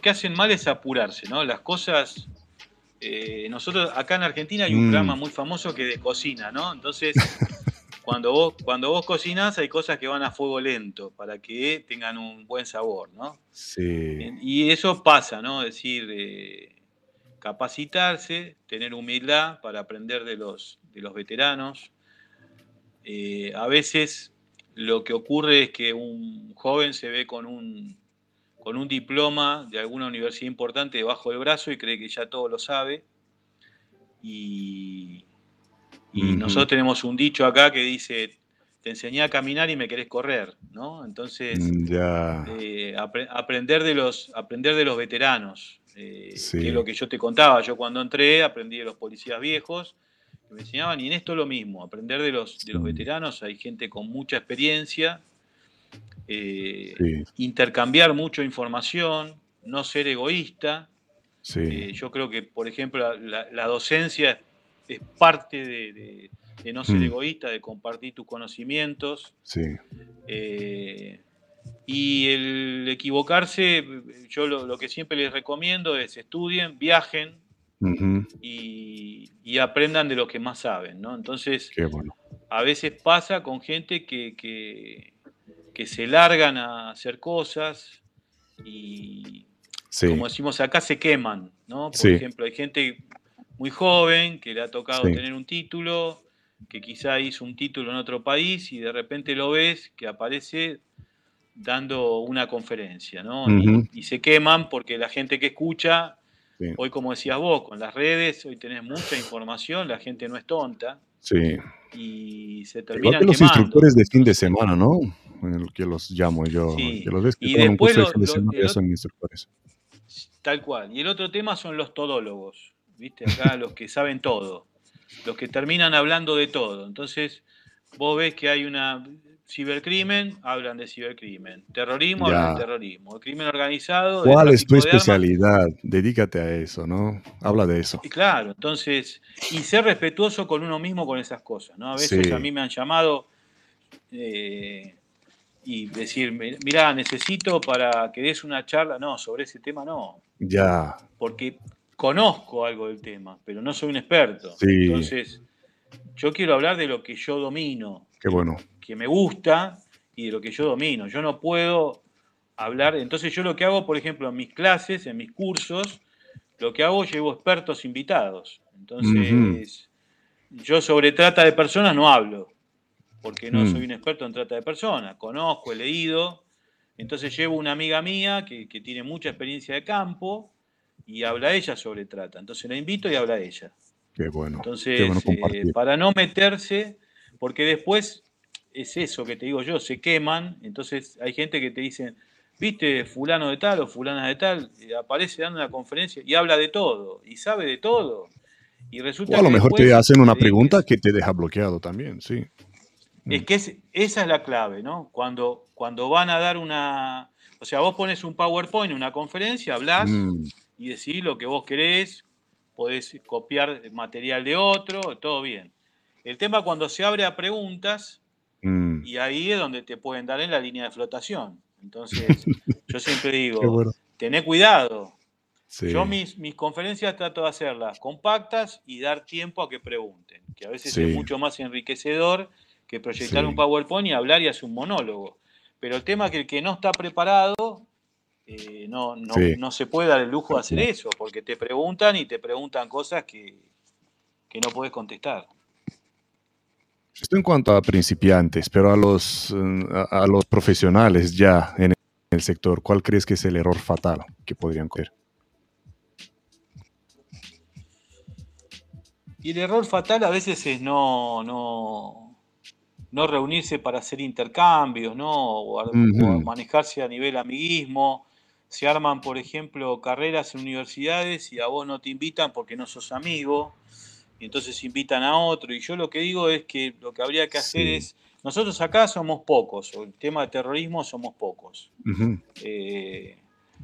que hacen mal es apurarse, ¿no? Las cosas. Eh, nosotros acá en Argentina hay un mm. programa muy famoso que de cocina, ¿no? Entonces, cuando vos, cuando vos cocinás hay cosas que van a fuego lento para que tengan un buen sabor, ¿no? Sí. Y eso pasa, ¿no? Es decir, eh, capacitarse, tener humildad para aprender de los, de los veteranos. Eh, a veces lo que ocurre es que un joven se ve con un con un diploma de alguna universidad importante debajo del brazo y cree que ya todo lo sabe. Y, nosotros tenemos un dicho acá que dice, te enseñé a caminar y me querés correr, ¿no? Entonces, mm, eh, aprender, de los, aprender de los veteranos, eh, que es lo que yo te contaba. Yo cuando entré aprendí de los policías viejos, que me enseñaban, y en esto lo mismo, aprender de los, de los veteranos, hay gente con mucha experiencia, eh, intercambiar mucha información, no ser egoísta. Yo creo que, por ejemplo, la, docencia es parte de, no ser mm. egoísta, de compartir tus conocimientos. Eh, y el equivocarse, yo lo, que siempre les recomiendo es estudien, viajen y, aprendan de lo que más saben, ¿no? Entonces, a veces pasa con gente que que se largan a hacer cosas y, como decimos acá, se queman, ¿no? Por ejemplo, hay gente muy joven que le ha tocado tener un título, que quizá hizo un título en otro país y de repente lo ves que aparece dando una conferencia, ¿no? y, se queman porque la gente que escucha, hoy como decías vos, con las redes, hoy tenés mucha información, la gente no es tonta. Sí. Y se termina los instructores de fin de semana, ¿no? el que los llamo yo, que los ves que y después son instructores. Tal cual. Y el otro tema son los todólogos, ¿viste? Acá los que saben todo, los que terminan hablando de todo. Entonces, vos ves que hay una cibercrimen, hablan de cibercrimen. Terrorismo, hablan de terrorismo. crimen organizado. ¿Cuál es tu especialidad? Dedícate a eso, ¿no? Habla de eso. Y claro, entonces, y ser respetuoso con uno mismo con esas cosas, ¿no? A veces a mí me han llamado eh, y decir, mira, necesito para que des una charla, no, sobre ese tema no. Ya. Porque conozco algo del tema, pero no soy un experto. Entonces, yo quiero hablar de lo que yo domino. Qué bueno. Que me gusta y de lo que yo domino. Yo no puedo hablar, entonces yo lo que hago, por ejemplo, en mis clases, en mis cursos, lo que hago, llevo expertos invitados. Entonces, yo sobre trata de personas no hablo, porque no Mm. soy un experto en trata de personas. Conozco, he leído. Entonces llevo una amiga mía que, que tiene mucha experiencia de campo y habla ella sobre trata. Entonces la invito y habla ella. Qué bueno. Entonces, qué bueno eh, para no meterse, porque después es eso que te digo yo, se queman, entonces hay gente que te dice, viste, fulano de tal o fulana de tal, y aparece dando una conferencia y habla de todo, y sabe de todo. Y resulta O a lo que mejor te hacen una pregunta que te deja bloqueado también, sí. Es que es- esa es la clave, ¿no? Cuando, cuando van a dar una... O sea, vos pones un PowerPoint, una conferencia, hablás Mm, y decís lo que vos querés, podés copiar material de otro, todo bien. El tema cuando se abre a preguntas, mm. y ahí es donde te pueden dar en la línea de flotación. Entonces, yo siempre digo, bueno. tené cuidado. Sí. Yo mis, mis conferencias trato de hacerlas compactas y dar tiempo a que pregunten, que a veces Sí. es mucho más enriquecedor que proyectar Sí. un PowerPoint y hablar y hacer un monólogo. Pero el tema es que el que no está preparado eh, no, no, Sí. no se puede dar el lujo de hacer eso, porque te preguntan y te preguntan cosas que, que no puedes contestar. Esto en cuanto a principiantes, pero a los, mm, a, a los profesionales ya en el sector, ¿cuál crees que es el error fatal que podrían cometer? Y el error fatal a veces es no, no, no reunirse para hacer intercambios, ¿no? O, a- o manejarse a nivel amiguismo. Se arman, por ejemplo, carreras en universidades y a vos no te invitan porque no sos amigo. Y entonces invitan a otro. Y yo lo que digo es que lo que habría que hacer Sí. es, nosotros acá somos pocos, o el tema de terrorismo somos pocos. Eh,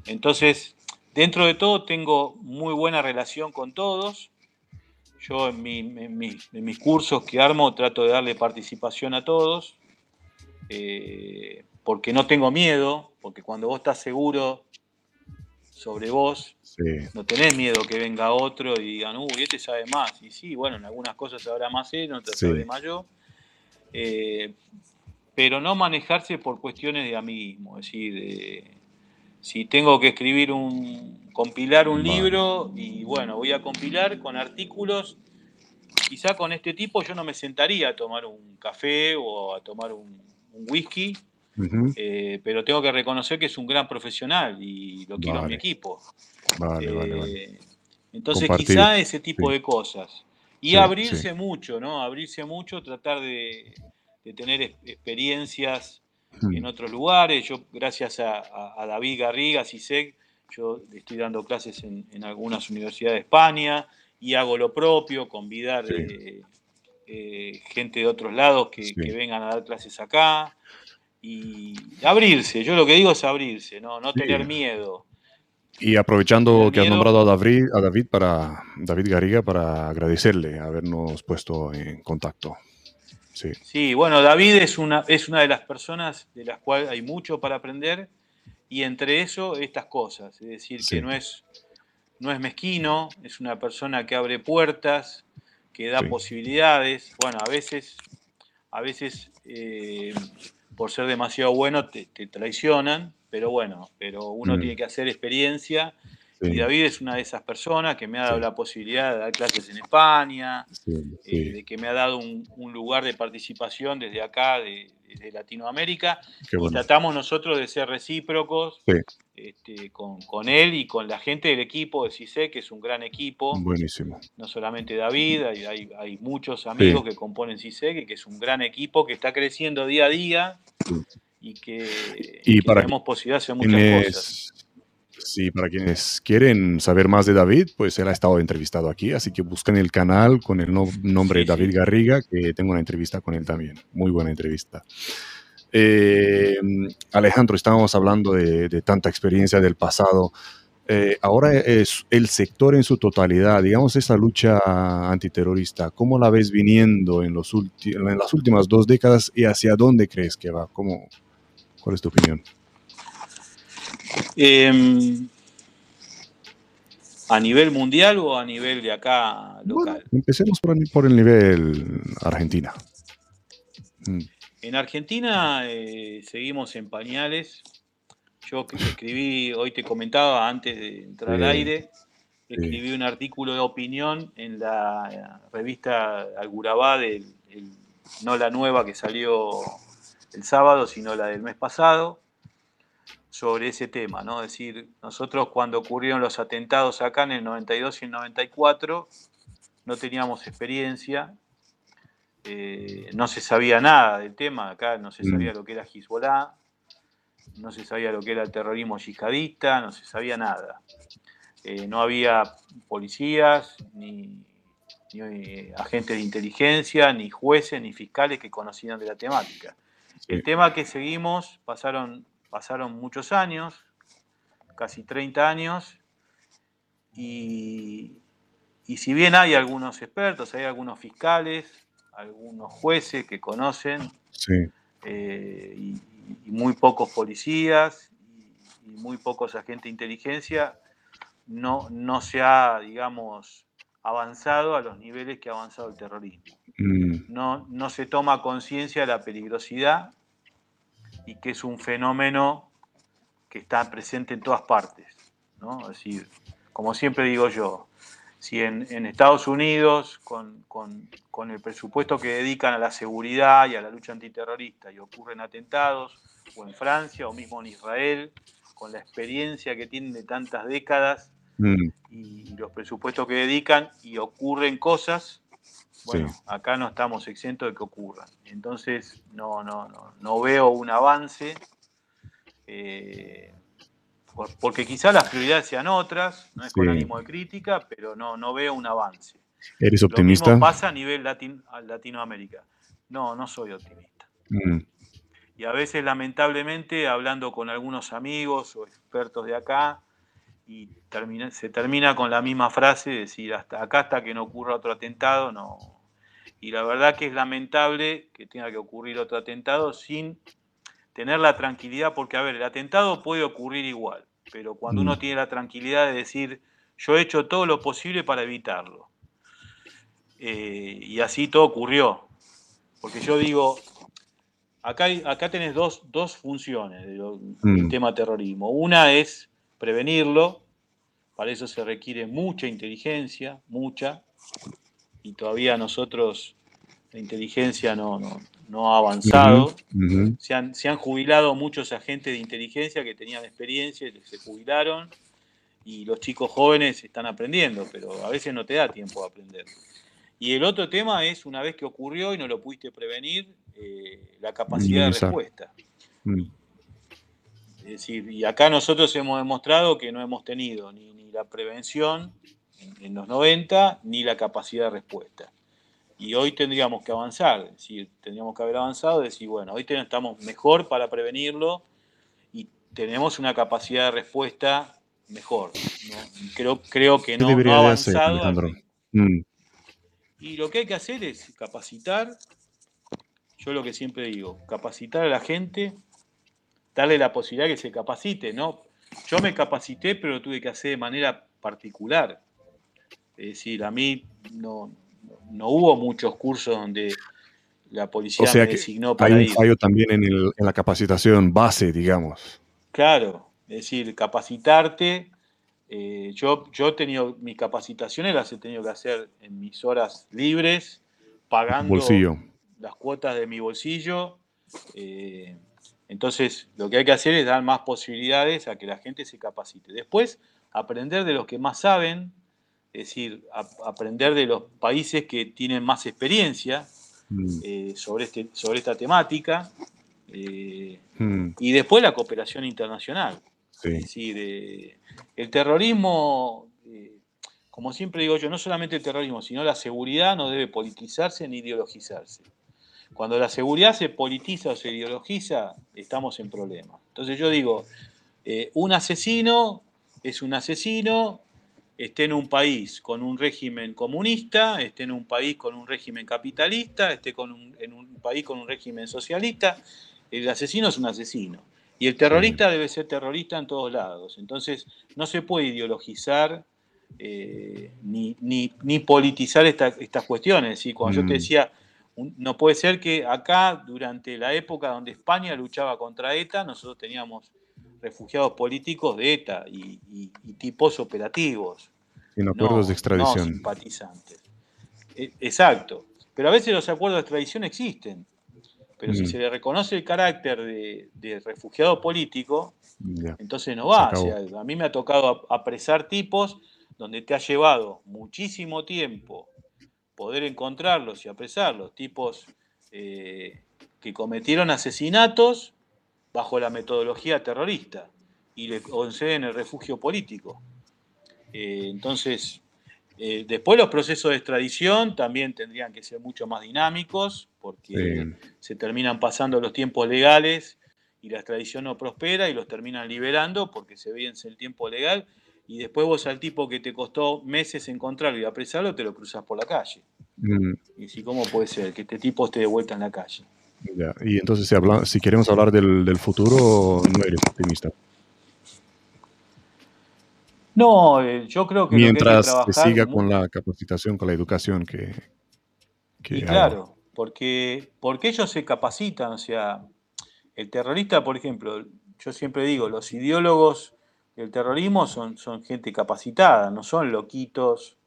entonces, dentro de todo tengo muy buena relación con todos. Yo en, mi- en mi- en mis cursos que armo trato de darle participación a todos, eh, porque no tengo miedo, porque cuando vos estás seguro sobre vos, Sí, no tenés miedo que venga otro y digan, uy, este sabe más. Y sí, bueno, en algunas cosas sabrá más él, en otras Sí. más yo. Eh, pero no manejarse por cuestiones de amiguismo. Es decir, de- si tengo que escribir un, compilar un libro y bueno, voy a compilar con artículos, quizá con este tipo yo no me sentaría a tomar un café o a tomar un, un whisky, Eh, pero tengo que reconocer que es un gran profesional y lo quiero en mi equipo. Vale, vale, Eh, vale. Entonces Compartir, quizá ese tipo sí. de cosas. Y Sí, abrirse sí. mucho, ¿no? Abrirse mucho, tratar de, de tener ex- experiencias Mm. en otros lugares. Yo, gracias a, a- a David Garriga, CISEC, yo estoy dando clases en, en algunas universidades de España y hago lo propio, convidar eh, eh, gente de otros lados que vengan a dar clases acá. Y abrirse, yo lo que digo es abrirse, no, no Sí. tener miedo. Y aprovechando que has nombrado a David, a David para David Garriga para agradecerle habernos puesto en contacto. Sí, Sí, bueno, David es una, es una de las personas de las cuales hay mucho para aprender y entre eso estas cosas, es decir, Sí. que no es, no es mezquino, es una persona que abre puertas, que da Sí. posibilidades, bueno, a veces, a veces eh, por ser demasiado bueno te, te traicionan, pero bueno, pero uno Mm. tiene que hacer experiencia sí, y David es una de esas personas que me ha dado Sí. la posibilidad de dar clases en España, sí, eh, de que me ha dado un, un lugar de participación desde acá, de, desde Latinoamérica, Qué y bueno. tratamos nosotros de ser recíprocos Sí. Este, con, con él y con la gente del equipo de CISE, que es un gran equipo, Buenísimo. no solamente David, hay, hay, hay muchos amigos que componen CISE, que es un gran equipo que está creciendo día a día y que, Y que para tenemos posibilidad de hacer muchas cosas. Sí, para quienes quieren saber más de David, pues él ha estado entrevistado aquí, así que buscan el canal con el no- nombre Sí, David sí. Garriga, que tengo una entrevista con él también. Muy buena entrevista. Eh, Alejandro, estábamos hablando de, de tanta experiencia del pasado. Eh, ahora es el sector en su totalidad, digamos, esa lucha antiterrorista, ¿cómo la ves viniendo en, los en las últimas dos décadas y hacia dónde crees que va? ¿Cómo, ¿Cuál es tu opinión? Em, ¿A nivel mundial o a nivel de acá local? Bueno, empecemos por el, por el nivel Argentina. Mm, En Argentina eh, seguimos en pañales. Yo que escribí, hoy te comentaba antes de entrar al aire, escribí un artículo de opinión en la revista Algurabá, del, no la nueva que salió el sábado, sino la del mes pasado, sobre ese tema, ¿no? Es decir, nosotros cuando ocurrieron los atentados acá en el 92 y el 94, no teníamos experiencia, eh, no se sabía nada del tema, acá no se sabía mm. lo que era Hezbollah, no se sabía lo que era el terrorismo yihadista, no se sabía nada. Eh, no había policías, ni, eh, agentes de inteligencia, ni jueces, ni fiscales que conocían de la temática. El tema que seguimos, pasaron, pasaron muchos años, casi 30 años, y, si bien hay algunos expertos, hay algunos fiscales, algunos jueces que conocen, eh, y, muy pocos policías, y, muy pocos agentes de inteligencia, no, no se ha, digamos, avanzado a los niveles que ha avanzado el terrorismo. Mm. No, no se toma conciencia de la peligrosidad y que es un fenómeno que está presente en todas partes. ¿no? Es decir, como siempre digo yo, si en, Estados Unidos, con, con, el presupuesto que dedican a la seguridad y a la lucha antiterrorista, y ocurren atentados, o en Francia, o mismo en Israel, con la experiencia que tienen de tantas décadas mm. y, los presupuestos que dedican y ocurren cosas, bueno, acá no estamos exentos de que ocurran. Entonces, no, no, no, no veo un avance, eh, porque quizás las prioridades sean otras, no es con ánimo de crítica, pero no, no veo un avance. ¿Eres optimista? Lo mismo pasa a nivel Latinoamérica. No, no soy optimista. Mm. Y a veces, lamentablemente, hablando con algunos amigos o expertos de acá, y se termina con la misma frase, decir, hasta acá hasta que no ocurra otro atentado, no. Y la verdad que es lamentable que tenga que ocurrir otro atentado sin tener la tranquilidad, porque, a ver, el atentado puede ocurrir igual, pero cuando uno mm. tiene la tranquilidad de decir, yo he hecho todo lo posible para evitarlo. Eh, y así todo ocurrió. Porque yo digo, acá, acá tenés dos, funciones del mm. tema terrorismo. Una es prevenirlo, para eso se requiere mucha inteligencia, mucha, y todavía nosotros la inteligencia no, no, ha avanzado. Se, han, se, han, jubilado muchos agentes de inteligencia que tenían experiencia y se jubilaron, y los chicos jóvenes están aprendiendo, pero a veces no te da tiempo de aprender. Y el otro tema es, una vez que ocurrió y no lo pudiste prevenir, eh, la capacidad de respuesta. Mm. Es decir, y acá nosotros hemos demostrado que no hemos tenido ni, la prevención en, los 90 ni la capacidad de respuesta. Y hoy tendríamos que avanzar, es decir, tendríamos que haber avanzado, decir, bueno, hoy estamos mejor para prevenirlo y tenemos una capacidad de respuesta mejor. Creo, creo que no, ha avanzado. Mm. Y lo que hay que hacer es capacitar, yo lo que siempre digo, capacitar a la gente darle la posibilidad que se capacite, ¿no? Yo me capacité, pero lo tuve que hacer de manera particular. Es decir, a mí no, no hubo muchos cursos donde la policía me designó para hay un fallo también en, la capacitación base, digamos. Claro, es decir, capacitarte. Eh, yo, yo he tenido mis capacitaciones, las he tenido que hacer en mis horas libres, pagando las cuotas de mi bolsillo. Eh, entonces, lo que hay que hacer es dar más posibilidades a que la gente se capacite. Después, aprender de los que más saben, es decir, aprender de los países que tienen más experiencia mm. eh, sobre, este, sobre esta temática. Eh, mm. Y después la cooperación internacional. Es decir, eh, el terrorismo, como siempre digo yo, no solamente el terrorismo, sino la seguridad no debe politizarse ni ideologizarse. Cuando la seguridad se politiza o se ideologiza, estamos en problemas. Entonces yo digo, eh, un asesino es un asesino, esté en un país con un régimen comunista, esté en un país con un régimen capitalista, esté en un país con un régimen socialista, el asesino es un asesino. Y el terrorista debe ser terrorista en todos lados. Entonces no se puede ideologizar eh, ni, politizar estas cuestiones. y Cuando yo te mm. decía, no puede ser que acá, durante la época donde España luchaba contra ETA, nosotros teníamos refugiados políticos de ETA y, tipos operativos. En acuerdos de extradición. No simpatizantes. E, exacto. Pero a veces los acuerdos de extradición existen. Pero si mm. se le reconoce el carácter de, refugiado político, entonces no va. a mí me ha tocado apresar tipos donde te ha llevado muchísimo tiempo poder encontrarlos y apresarlos, tipos eh, que cometieron asesinatos bajo la metodología terrorista y le conceden el refugio político. Eh, entonces, eh, después los procesos de extradición también tendrían que ser mucho más dinámicos porque se terminan pasando los tiempos legales y la extradición no prospera y los terminan liberando porque se vence el tiempo legal y después vos al tipo que te costó meses encontrarlo y apresarlo te lo cruzas por la calle. Mm. Y si, ¿cómo puede ser que este tipo esté de vuelta en la calle? Y entonces, si, si queremos hablar del, futuro, no eres optimista. No, eh, yo creo que. Mientras que siga con la capacitación, con la educación que. claro, porque, porque ellos se capacitan, o sea, el terrorista, por ejemplo, yo siempre digo, los ideólogos del terrorismo son, son gente capacitada, no son loquitos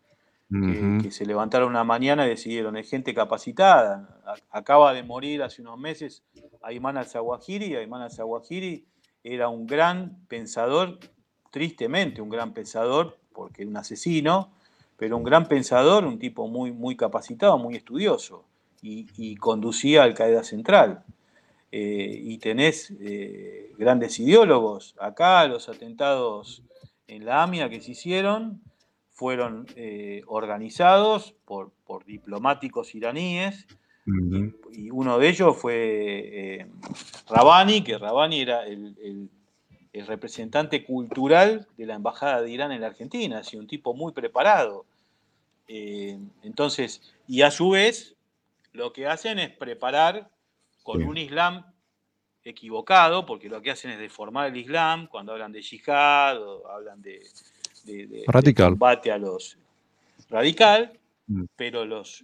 que, se levantaron una mañana y decidieron, es gente capacitada. acaba de morir hace unos meses Ayman al-Zawahiri, y Ayman al-Zawahiri era un gran pensador, tristemente un gran pensador, porque un asesino, pero un gran pensador, un tipo muy, muy capacitado, muy estudioso, y, conducía al Qaeda Central. Eh, y tenés eh, grandes ideólogos. Acá los atentados en la AMIA que se hicieron fueron eh, organizados por, diplomáticos iraníes y, uno de ellos fue Rabani, que Rabani era el, representante cultural de la Embajada de Irán en la Argentina, así un tipo muy preparado. Eh, entonces, y a su vez, lo que hacen es preparar con un Islam equivocado, porque lo que hacen es deformar el Islam cuando hablan de yihad o hablan de, de, radical. combate a los radical, mm. pero los,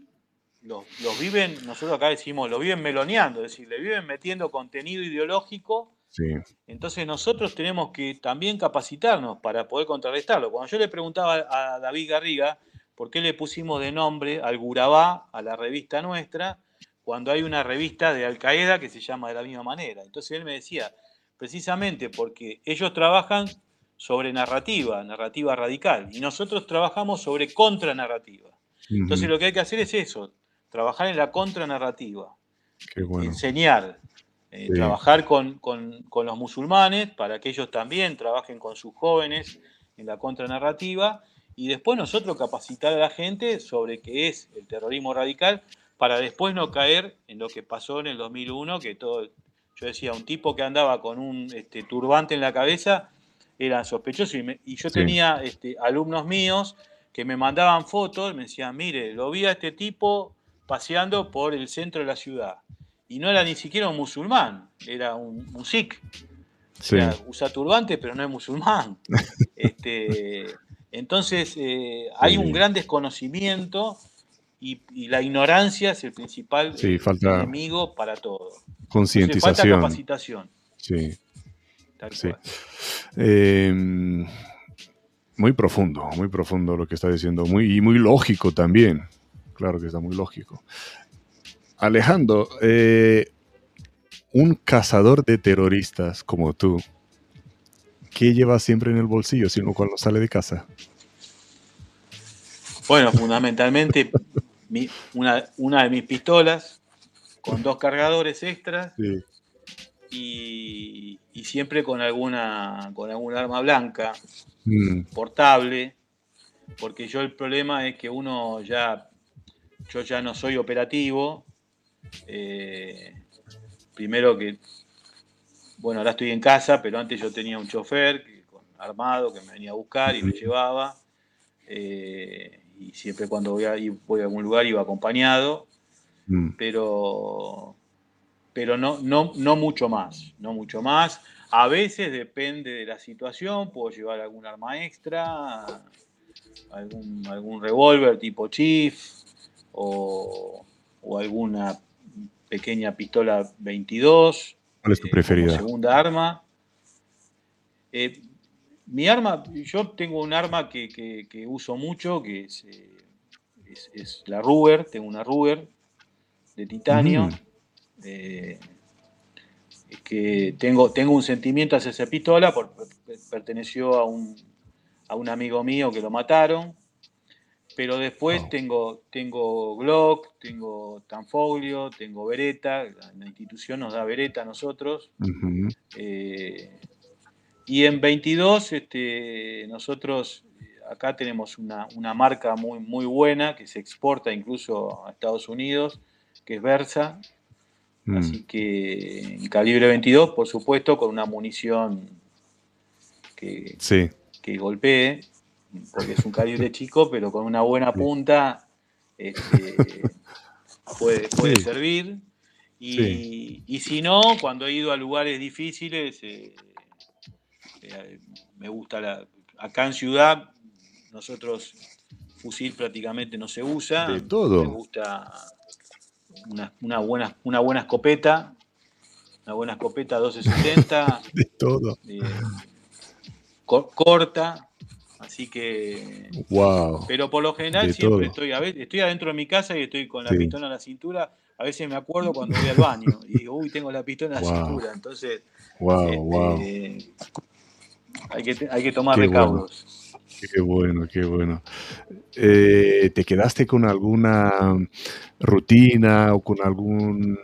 los, viven, nosotros acá decimos, lo viven meloneando, es decir, le viven metiendo contenido ideológico. Entonces nosotros tenemos que también capacitarnos para poder contrarrestarlo. Cuando yo le preguntaba a David Garriga por qué le pusimos de nombre al Gurabá, a la revista nuestra, cuando hay una revista de Al Qaeda que se llama de la misma manera. Entonces él me decía, precisamente porque ellos trabajan sobre narrativa, narrativa radical, y nosotros trabajamos sobre contranarrativa. Entonces lo que hay que hacer es eso, trabajar en la contranarrativa, enseñar, eh, trabajar con, los musulmanes para que ellos también trabajen con sus jóvenes en la contranarrativa, y después nosotros capacitar a la gente sobre qué es el terrorismo radical para después no caer en lo que pasó en el 2001, que todo, yo decía, un tipo que andaba con un este, turbante en la cabeza eran sospechosos. Y, yo tenía este, alumnos míos que me mandaban fotos, me decían, mire, lo vi a este tipo paseando por el centro de la ciudad. Y no era ni siquiera un musulmán, era un, un usa turbante, pero no es musulmán. este, entonces, eh, hay un gran desconocimiento y, la ignorancia es el principal enemigo para todo. Concientización. Falta capacitación. Sí sí. Em, muy profundo, muy profundo lo que está diciendo, muy, y muy lógico también. Claro que está muy lógico. Alejandro, eh, un cazador de terroristas como tú, ¿qué lleva siempre en el bolsillo, sino cuando sale de casa? Bueno, fundamentalmente una, una, de mis pistolas con dos cargadores extras sí y, siempre con alguna, con alguna arma blanca, mm. portable, porque yo el problema es que uno ya, yo ya no soy operativo, eh, primero que, bueno, ahora estoy en casa, pero antes yo tenía un chofer armado que me venía a buscar y me llevaba, eh, y siempre cuando voy a, voy a algún lugar iba acompañado, mm. pero pero no, no, no mucho más, no mucho más. A veces depende de la situación, puedo llevar algún arma extra, algún, algún revólver tipo Chief o, alguna pequeña pistola 22. ¿Cuál es tu eh, preferida? segunda arma. Eh, mi arma, yo tengo un arma que, uso mucho, que eh, es, la Ruger, tengo una Ruger de titanio. Mm. Que tengo, tengo un sentimiento hacia esa pistola, porque perteneció a un, a un amigo mío que lo mataron. Pero después tengo, tengo Glock, tengo Tanfoglio, tengo Beretta, la institución nos da Beretta a nosotros. Eh, y en 22, este, nosotros acá tenemos una, marca muy, muy buena que se exporta incluso a Estados Unidos, que es Versa. Mm. Así que en calibre 22, por supuesto, con una munición que, que golpee porque es un calibre chico, pero con una buena punta este, puede, servir. Y, si no, cuando he ido a lugares difíciles, eh, eh, me gusta la. Acá en Ciudad, nosotros fusil prácticamente no se usa. De todo. Me gusta una, buena, una buena escopeta, una buena escopeta 1270. De todo. Eh, corta, Así que. Wow. Pero por lo general siempre estoy, a veces, estoy adentro de mi casa y estoy con la pistola en la cintura. A veces me acuerdo cuando voy al baño y digo, uy, tengo la pistola en la cintura. Entonces. Wow, wow. Este, hay, que, hay que tomar recaudos. Qué bueno, qué bueno. Eh, ¿Te quedaste con alguna rutina o con algún,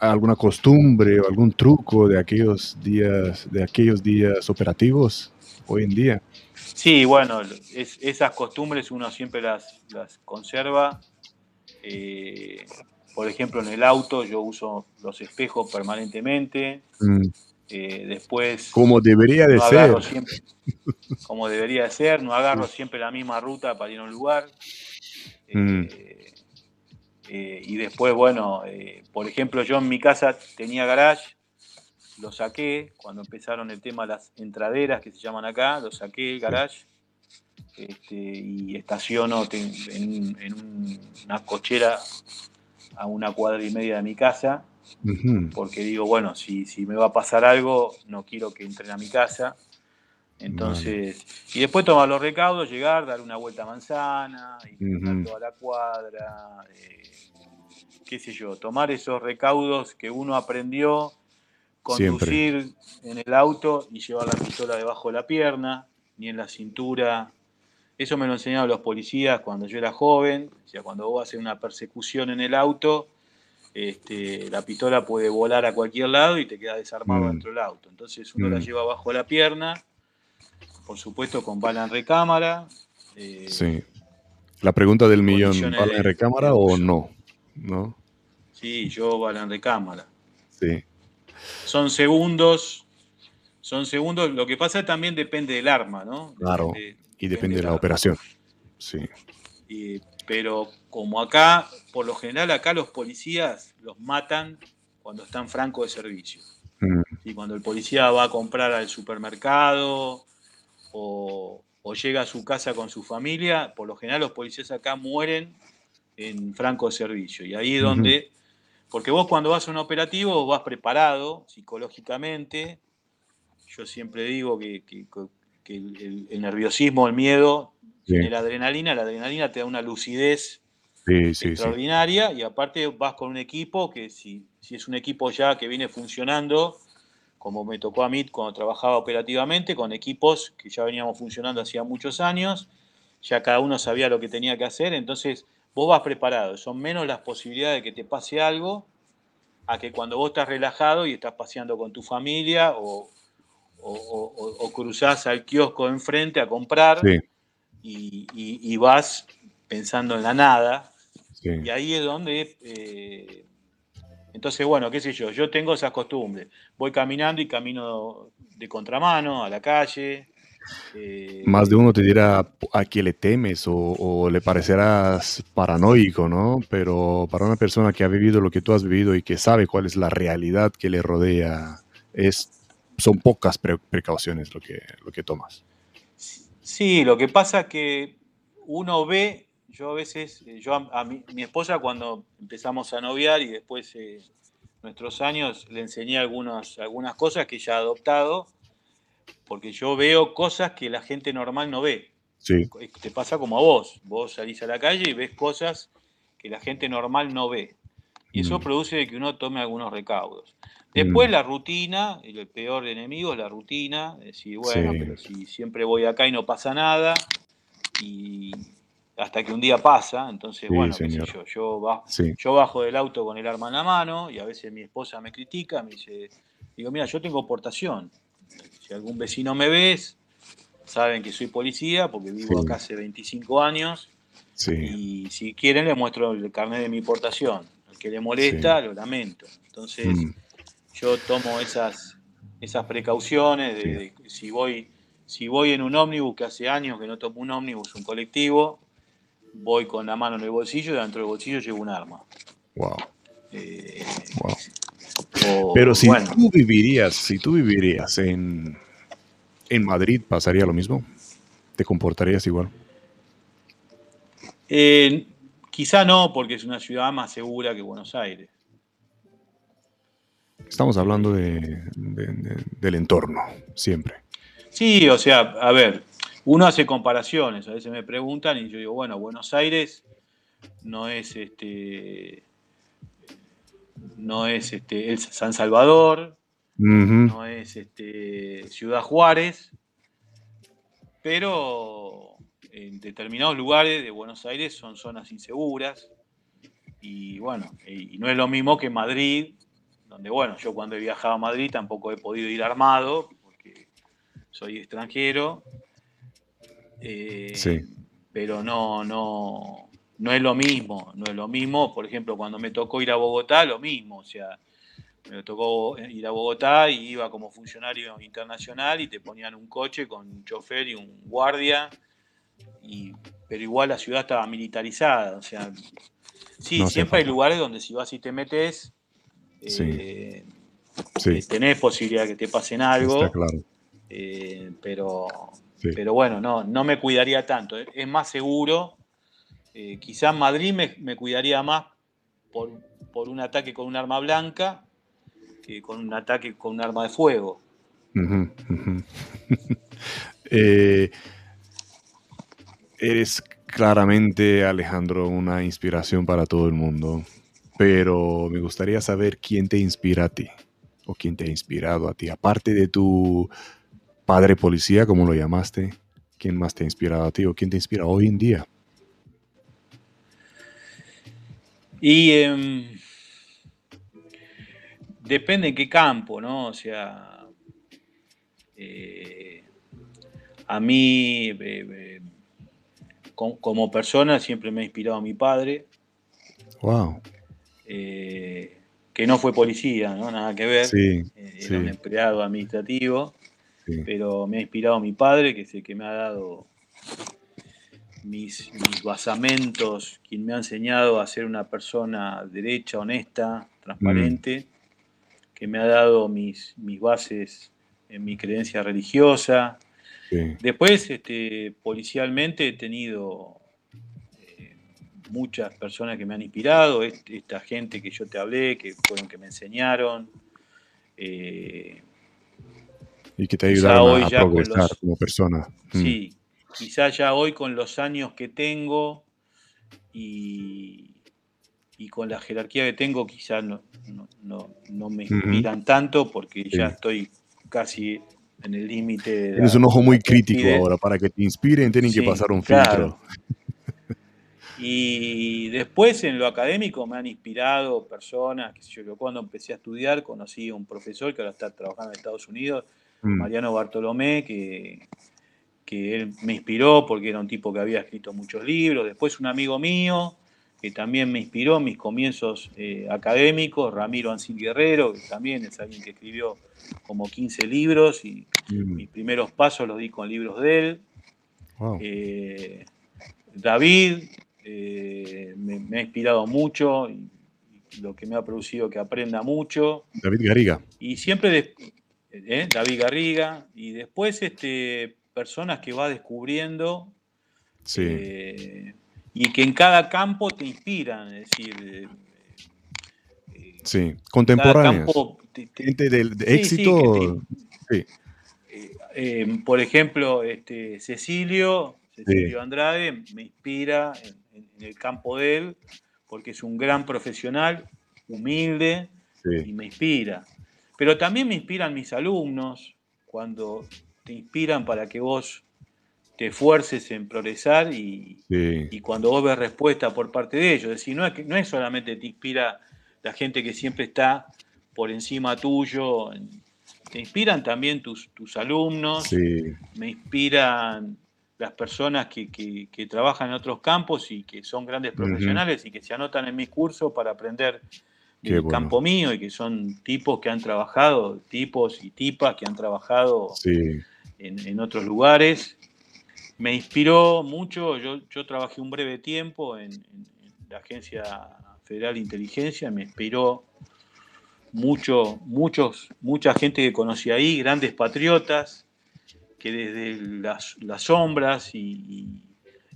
alguna costumbre o algún truco de aquellos días, de aquellos días operativos hoy en día? Sí, bueno, esas costumbres uno siempre las, conserva. Eh, por ejemplo, en el auto yo uso los espejos permanentemente. Mm. Eh, después. Como debería de ser. como debería de ser, no agarro siempre la misma ruta para ir a un lugar. Mm. Eh, y después, bueno, por ejemplo, yo en mi casa tenía garage lo saqué cuando empezaron el tema las entraderas que se llaman acá, lo saqué el garage este, y estaciono en, una cochera a una cuadra y media de mi casa, porque digo, bueno, si, si me va a pasar algo, no quiero que entren a mi casa. Entonces, y después tomar los recaudos, llegar, dar una vuelta a manzana, y toda la cuadra, eh, qué sé yo, tomar esos recaudos que uno aprendió conducir en el auto y llevar la pistola debajo de la pierna, ni en la cintura. Eso me lo enseñaron los policías cuando yo era joven. O sea, cuando vos haces una persecución en el auto, este, la pistola puede volar a cualquier lado y te queda desarmado mm. dentro del auto. Entonces uno la mm. lleva bajo la pierna, por supuesto con bala en recámara. Eh, sí. La pregunta del millón, ¿bala en recámara o no? ¿No? Sí, yo bala en recámara. Sí son segundos, son segundos. Lo que pasa también depende del arma, ¿no? Claro, y depende de la operación. Sí. pero como acá, por lo general acá los policías los matan cuando están franco de servicio. Mm. Y cuando el policía va a comprar al supermercado o, llega a su casa con su familia, por lo general los policías acá mueren en franco de servicio. Y ahí es donde porque vos cuando vas a un operativo vas preparado psicológicamente. Yo siempre digo que, el, nerviosismo, el miedo, la adrenalina. La adrenalina te da una lucidez extraordinaria y aparte vas con un equipo que si, si es un equipo ya que viene funcionando, como me tocó a mí cuando trabajaba operativamente, con equipos que ya veníamos funcionando hacía muchos años, ya cada uno sabía lo que tenía que hacer, entonces vos vas preparado, son menos las posibilidades de que te pase algo a que cuando vos estás relajado y estás paseando con tu familia o, cruzás al kiosco enfrente a comprar y, vas pensando en la nada. Y ahí es donde... Eh, entonces, bueno, qué sé yo, yo tengo esas costumbres. Voy caminando y camino de contramano a la calle, eh, Más de uno te dirá a qué le temes o, le parecerás paranoico, ¿no? Pero para una persona que ha vivido lo que tú has vivido y que sabe cuál es la realidad que le rodea, es, son pocas precauciones lo que, lo que tomas. Sí, lo que pasa es que uno ve, yo a veces, yo a, mi, esposa cuando empezamos a noviar y después eh, nuestros años le enseñé algunas, algunas cosas que ya ha adoptado porque yo veo cosas que la gente normal no ve. Sí. Te pasa como a vos. Vos salís a la calle y ves cosas que la gente normal no ve. Y eso mm. produce que uno tome algunos recaudos. Después mm. la rutina, el peor enemigo es la rutina, decir, bueno, pero si siempre voy acá y no pasa nada, y hasta que un día pasa, entonces, bueno, yo, yo, bajo, yo bajo del auto con el arma en la mano y a veces mi esposa me critica, me dice, digo, mira, yo tengo portación, si algún vecino me ves, saben que soy policía porque vivo acá hace 25 años y si quieren les muestro el carnet de mi portación. El que le molesta, lo lamento. Entonces, mm. yo tomo esas, esas precauciones de, si voy si voy en un ómnibus, que hace años que no tomo un ómnibus, un colectivo, voy con la mano en el bolsillo y dentro del bolsillo llevo un arma. Wow. Eh, Pero si tú vivirías, si tú vivirías en, en Madrid, ¿pasaría lo mismo? ¿Te comportarías igual? Eh, quizá no, porque es una ciudad más segura que Buenos Aires. Estamos hablando de, del entorno, siempre. Sí, o sea, a ver, uno hace comparaciones, a veces me preguntan y yo digo, bueno, Buenos Aires no es este no es este el San Salvador, no es este Ciudad Juárez, pero en determinados lugares de Buenos Aires son zonas inseguras y bueno, y no es lo mismo que Madrid, donde bueno, yo cuando he viajado a Madrid tampoco he podido ir armado porque soy extranjero. Eh, sí. Pero no, no, no es lo mismo, no es lo mismo, por ejemplo, cuando me tocó ir a Bogotá, lo mismo, o sea, me tocó ir a Bogotá y iba como funcionario internacional y te ponían un coche con un chofer y un guardia, y, pero igual la ciudad estaba militarizada, o sea, sí, siempre hay lugares donde si vas y te metes, eh, eh, tenés posibilidad de que te pasen algo, eh, pero, pero bueno, no, no me cuidaría tanto, es más seguro eh, quizá Madrid me, cuidaría más por, un ataque con un arma blanca que con un ataque con un arma de fuego. Eh, eres claramente, Alejandro, una inspiración para todo el mundo, pero me gustaría saber quién te inspira a ti o quién te ha inspirado a ti, aparte de tu padre policía, como lo llamaste, ¿quién más te ha inspirado a ti o quién te inspira hoy en día? Y em, depende en qué campo, ¿no? O sea, eh, a mí eh, eh, como persona siempre me ha inspirado a mi padre. Wow. que no fue policía, ¿no? Nada que ver. Era un empleado administrativo. Pero me ha inspirado a mi padre, que es el que me ha dado mis, basamentos, quien me ha enseñado a ser una persona derecha, honesta, transparente, mm. que me ha dado mis, mis bases en mi creencia religiosa. Después, este, policialmente, he tenido eh, muchas personas que me han inspirado, esta gente que yo te hablé, que fueron que me enseñaron. Eh, y que te ayudaron a, progresar como persona. Mm. Sí, quizás ya hoy con los años que tengo y, con la jerarquía que tengo, quizás no, no, me inspiran tanto porque ya estoy casi en el límite. Tienes un ojo muy crítico ahora, para que te inspiren tienen que pasar un filtro. Y después en lo académico me han inspirado personas, que yo, cuando empecé a estudiar conocí a un profesor que ahora está trabajando en Estados Unidos, mm. Mariano Bartolomé, que, que él me inspiró porque era un tipo que había escrito muchos libros. Después un amigo mío que también me inspiró en mis comienzos eh, académicos, Ramiro Ancil Guerrero, que también es alguien que escribió como 15 libros y mm. mis primeros pasos los di con libros de él. Eh, David eh, me, ha inspirado mucho y, lo que me ha producido que aprenda mucho. David Garriga. Y siempre, David Garriga, y después este, personas que va descubriendo eh, y que en cada campo te inspiran, es decir... Eh, sí, contemporáneos. Gente de, éxito. eh, por ejemplo, este, Cecilio, Cecilio Andrade me inspira en, el campo de él, porque es un gran profesional, humilde, y me inspira. Pero también me inspiran mis alumnos, cuando te inspiran para que vos te esfuerces en progresar y, cuando vos ves respuesta por parte de ellos. Es decir, no es, no es solamente te inspira la gente que siempre está por encima tuyo, te inspiran también tus, tus alumnos, me inspiran las personas que, trabajan en otros campos y que son grandes profesionales y que se anotan en mis cursos para aprender del campo mío y que son tipos que han trabajado, tipos y tipas que han trabajado en, otros lugares. Me inspiró mucho, yo, yo trabajé un breve tiempo en, la Agencia Federal de Inteligencia, me inspiró mucho, muchos, mucha gente que conocí ahí, grandes patriotas, que desde las, sombras y,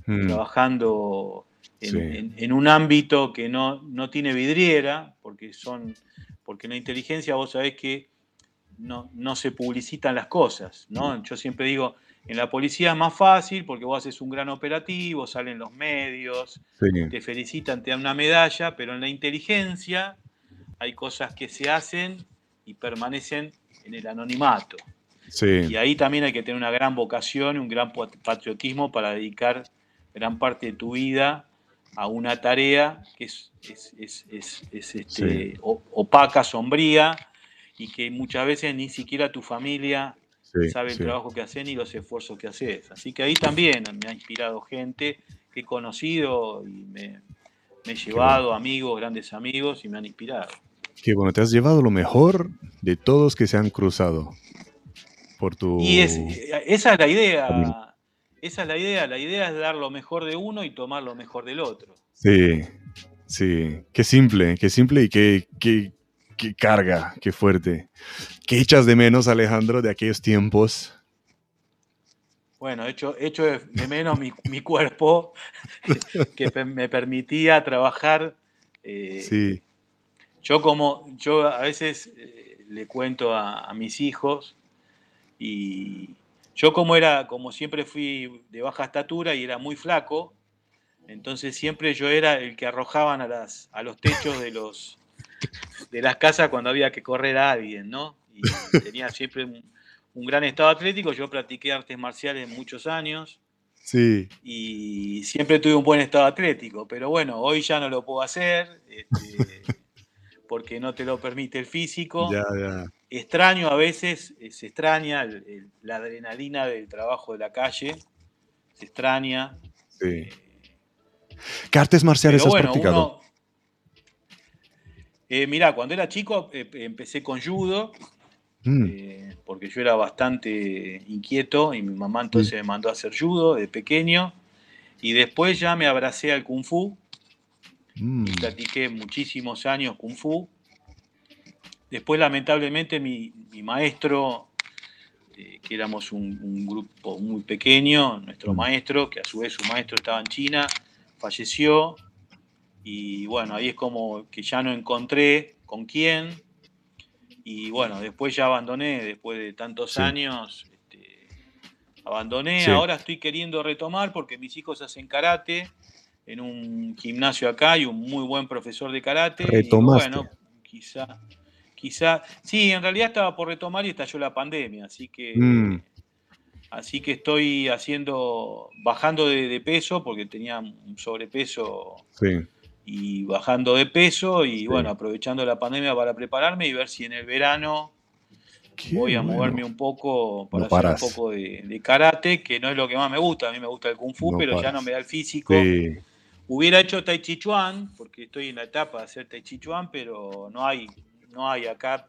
mm. trabajando en, un ámbito que no, no, tiene vidriera, porque son, porque en la inteligencia vos sabés que no, no se publicitan las cosas, ¿no? Yo siempre digo, en la policía es más fácil porque vos haces un gran operativo, salen los medios, te felicitan, te dan una medalla, pero en la inteligencia hay cosas que se hacen y permanecen en el anonimato. Y ahí también hay que tener una gran vocación, un gran patriotismo para dedicar gran parte de tu vida a una tarea que es, este, opaca, sombría, y que muchas veces ni siquiera tu familia sabe el trabajo que haces ni los esfuerzos que haces. Así que ahí también me ha inspirado gente que he conocido y me, he llevado amigos, grandes amigos, y me han inspirado. Que bueno, te has llevado lo mejor de todos que se han cruzado por tu... Y esa es la idea. Esa es la idea. La idea es dar lo mejor de uno y tomar lo mejor del otro. Sí, sí. Qué simple, qué simple y qué, qué, carga, qué fuerte. ¿Qué echas de menos, Alejandro, de aquellos tiempos? Bueno, hecho, hecho de menos mi, cuerpo, que me permitía trabajar. Eh, sí. Yo como, yo a veces eh, le cuento a, mis hijos y yo como era, como siempre fui de baja estatura y era muy flaco, entonces siempre yo era el que arrojaban a, las, a los techos de, los, de las casas cuando había que correr a alguien, ¿no? Y tenía siempre un, gran estado atlético, yo practiqué artes marciales muchos años. Sí. Y siempre tuve un buen estado atlético, pero bueno, hoy ya no lo puedo hacer. Este, porque no te lo permite el físico. Extraño a veces, eh, se extraña la adrenalina del trabajo de la calle, se extraña. Sí. Eh, ¿Qué artes marciales has practicado? Eh, mirá, cuando era chico empecé con judo, mm. porque yo era bastante inquieto y mi mamá entonces me mandó a hacer judo de pequeño. Y después ya me abracé al kung fu, Mm. Practiqué muchísimos años Kung Fu. Después, lamentablemente, mi, maestro, eh, que éramos un, grupo muy pequeño, nuestro mm. maestro, que a su vez su maestro estaba en China, falleció. Y bueno, ahí es como que ya no encontré con quién. Y bueno, después ya abandoné, después de tantos años, este, abandoné. Ahora estoy queriendo retomar porque mis hijos hacen karate en un gimnasio acá y un muy buen profesor de karate. Retomaste. Y bueno, quizá, quizá, sí, en realidad estaba por retomar y estalló la pandemia, así que, mm. así que estoy haciendo, bajando de, peso porque tenía un sobrepeso y bajando de peso y bueno, aprovechando la pandemia para prepararme y ver si en el verano voy a moverme un poco para hacer un poco de, karate, que no es lo que más me gusta, a mí me gusta el kung fu, pero ya no me da el físico. Hubiera hecho Tai Chi Chuan, porque estoy en la etapa de hacer Tai Chi Chuan, pero no hay, no hay acá.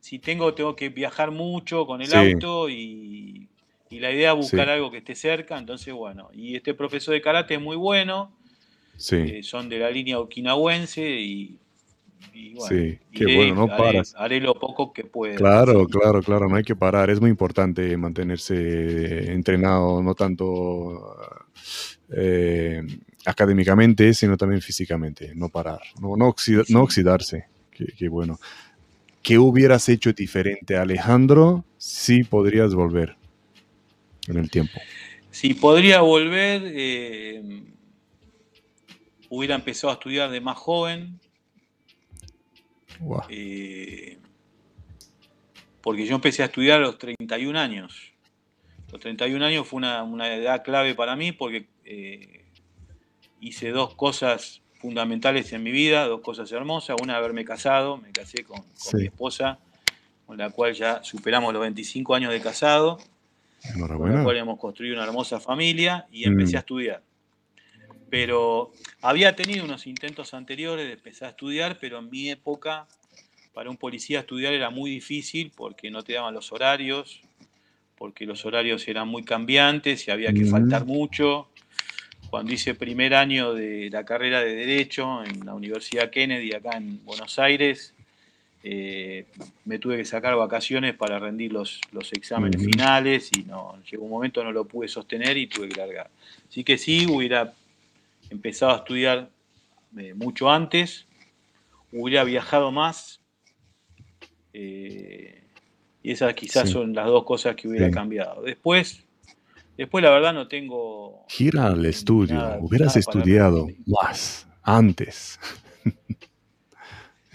Si tengo, tengo que viajar mucho con el auto y, la idea es buscar algo que esté cerca. Entonces, bueno, y este profesor de karate es muy bueno. Sí. Eh, son de la línea okinawense y, bueno, sí, qué bueno, no haré, Haré lo poco que pueda. Claro, claro, claro, no hay que parar. Es muy importante mantenerse entrenado, no tanto eh, académicamente, sino también físicamente, no parar, no, no, oxidarse. Qué, bueno. ¿qué hubieras hecho diferente, Alejandro, si podrías volver en el tiempo? Si podría volver, eh, hubiera empezado a estudiar de más joven. Eh, porque yo empecé a estudiar a los 31 años. Los 31 años fue una, edad clave para mí porque eh, hice dos cosas fundamentales en mi vida, dos cosas hermosas. Una, haberme casado, me casé con, mi esposa, con la cual ya superamos los 25 años de casado. Con la cual hemos construido una hermosa familia y empecé mm. a estudiar. Pero había tenido unos intentos anteriores de empezar a estudiar, pero en mi época, para un policía estudiar era muy difícil porque no te daban los horarios, porque los horarios eran muy cambiantes y había que faltar mucho. Cuando hice primer año de la carrera de Derecho en la Universidad Kennedy, acá en Buenos Aires, eh, me tuve que sacar vacaciones para rendir los, los exámenes finales y no, llegó un momento no lo pude sostener y tuve que largar. Así que sí, hubiera empezado a estudiar eh, mucho antes, hubiera viajado más. Eh, y esas quizás son las dos cosas que hubiera cambiado. Después, después la verdad no tengo... Gira al estudio, hubieras estudiado más antes.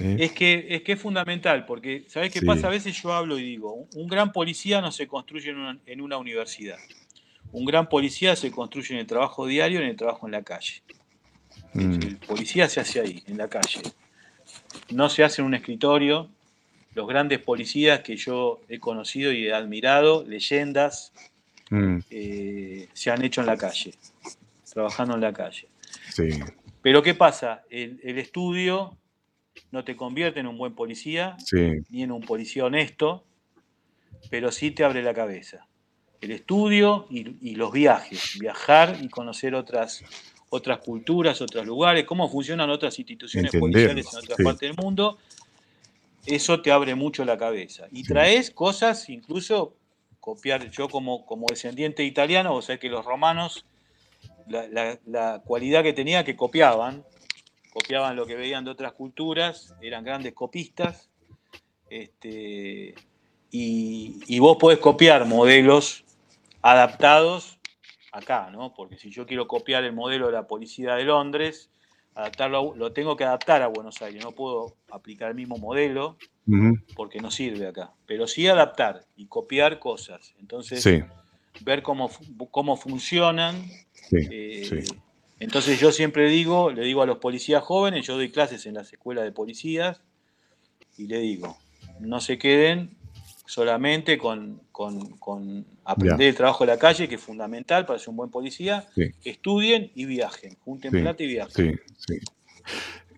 ¿Eh? Es, que, es que es fundamental, porque ¿sabes qué pasa? A veces yo hablo y digo, un gran policía no se construye en una, universidad. Un gran policía se construye en el trabajo diario, en el trabajo en la calle. Mm. El policía se hace ahí, en la calle. No se hace en un escritorio, los grandes policías que yo he conocido y he admirado, leyendas, mm. eh, se han hecho en la calle, trabajando en la calle. Pero ¿qué pasa? El, estudio no te convierte en un buen policía, ni en un policía honesto, pero sí te abre la cabeza. El estudio y, los viajes, viajar y conocer otras, otras culturas, otros lugares, cómo funcionan otras instituciones policiales en otras partes del mundo eso te abre mucho la cabeza. Y traes cosas, incluso copiar, yo como, como descendiente italiano, o sea que los romanos, la, cualidad que tenía que copiaban, copiaban lo que veían de otras culturas, eran grandes copistas, este, y, y vos podés copiar modelos adaptados acá, ¿no? Porque si yo quiero copiar el modelo de la policía de Londres, adaptarlo, lo tengo que adaptar a Buenos Aires, no puedo aplicar el mismo modelo porque no sirve acá, pero sí adaptar y copiar cosas. Entonces, ver cómo, cómo funcionan. Eh, entonces yo siempre digo, le digo a los policías jóvenes, yo doy clases en las escuelas de policías y le digo, no se queden solamente con, aprender el trabajo de la calle, que es fundamental para ser un buen policía, estudien y viajen, junten plata y viajen.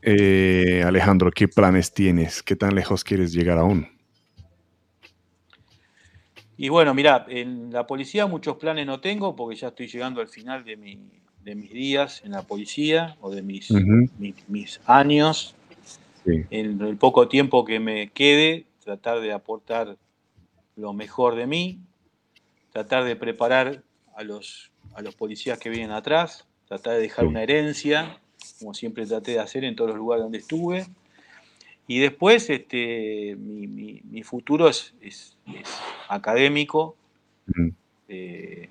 Eh, Alejandro, ¿qué planes tienes? ¿Qué tan lejos quieres llegar aún? Y bueno, mira, en la policía muchos planes no tengo porque ya estoy llegando al final de, mis días en la policía o de mis, mis, años. En el poco tiempo que me quede, tratar de aportar lo mejor de mí, tratar de preparar a los, a los policías que vienen atrás, tratar de dejar una herencia, como siempre traté de hacer en todos los lugares donde estuve. Y después este, mi, futuro es, académico, eh,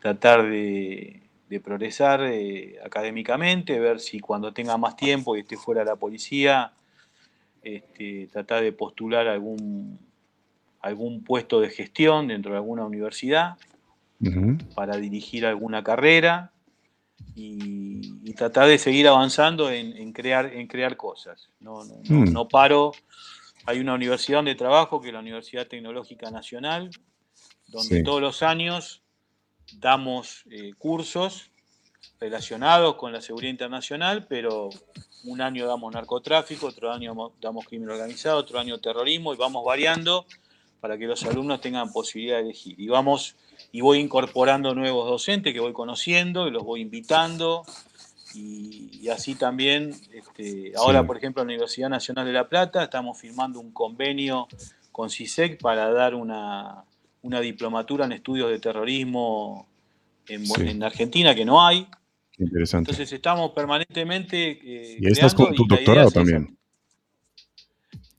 tratar de, progresar eh, académicamente, ver si cuando tenga más tiempo y esté fuera de la policía, este, tratar de postular algún algún puesto de gestión dentro de alguna universidad para dirigir alguna carrera y, tratar de seguir avanzando en, crear, en crear cosas. No, mm. no, paro. Hay una universidad donde trabajo, que es la Universidad Tecnológica Nacional, donde todos los años damos eh, cursos relacionados con la seguridad internacional, pero un año damos narcotráfico, otro año damos crimen organizado, otro año terrorismo y vamos variando para que los alumnos tengan posibilidad de elegir. Y vamos, y voy incorporando nuevos docentes que voy conociendo, y los voy invitando, y, así también, este, ahora por ejemplo en la Universidad Nacional de La Plata estamos firmando un convenio con CISEC para dar una, diplomatura en estudios de terrorismo en, Argentina, que no hay. Interesante. Entonces estamos permanentemente... Eh, y estás con tu doctorado también.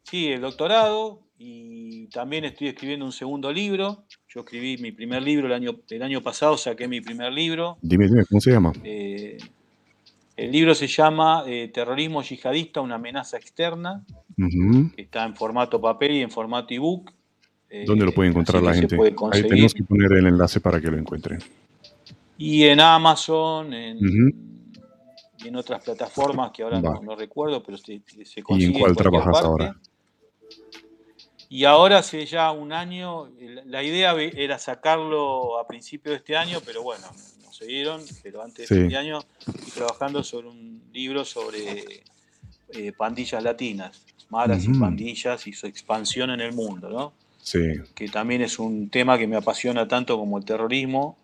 Sí, el doctorado y también estoy escribiendo un segundo libro. Yo escribí mi primer libro el año, el año pasado, saqué mi primer libro. Dime, dime, ¿cómo se llama? Eh, el libro se llama eh, Terrorismo yihadista, una amenaza externa. Está en formato papel y en formato ebook. ¿Dónde lo puede encontrar la gente? Ahí tenemos que poner el enlace para que lo encuentren. Y en Amazon, en, y en otras plataformas que ahora no, recuerdo, pero se, consigue. ¿Y en cuál trabajas ahora? Y ahora hace ya un año, la idea era sacarlo a principio de este año, pero bueno, no se dieron, pero antes de este año estoy trabajando sobre un libro sobre eh, pandillas latinas, maras y pandillas y su expansión en el mundo, ¿no? Sí. Que también es un tema que me apasiona tanto como el terrorismo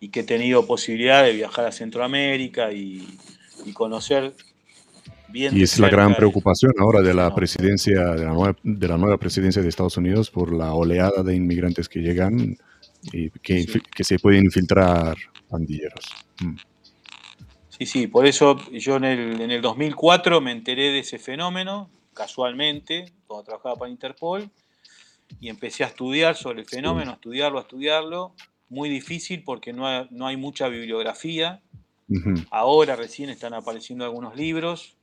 y que he tenido posibilidad de viajar a Centroamérica y, y conocer y es la gran preocupación ahora de la presidencia, de la, nueva, de la nueva presidencia de Estados Unidos por la oleada de inmigrantes que llegan y que, que se pueden infiltrar pandilleros. Mm. Sí, sí, por eso yo en el, en el 2004 me enteré de ese fenómeno, casualmente, cuando trabajaba para Interpol, y empecé a estudiar sobre el fenómeno, a estudiarlo, a estudiarlo. Muy difícil porque no hay, no hay mucha bibliografía. Ahora recién están apareciendo algunos libros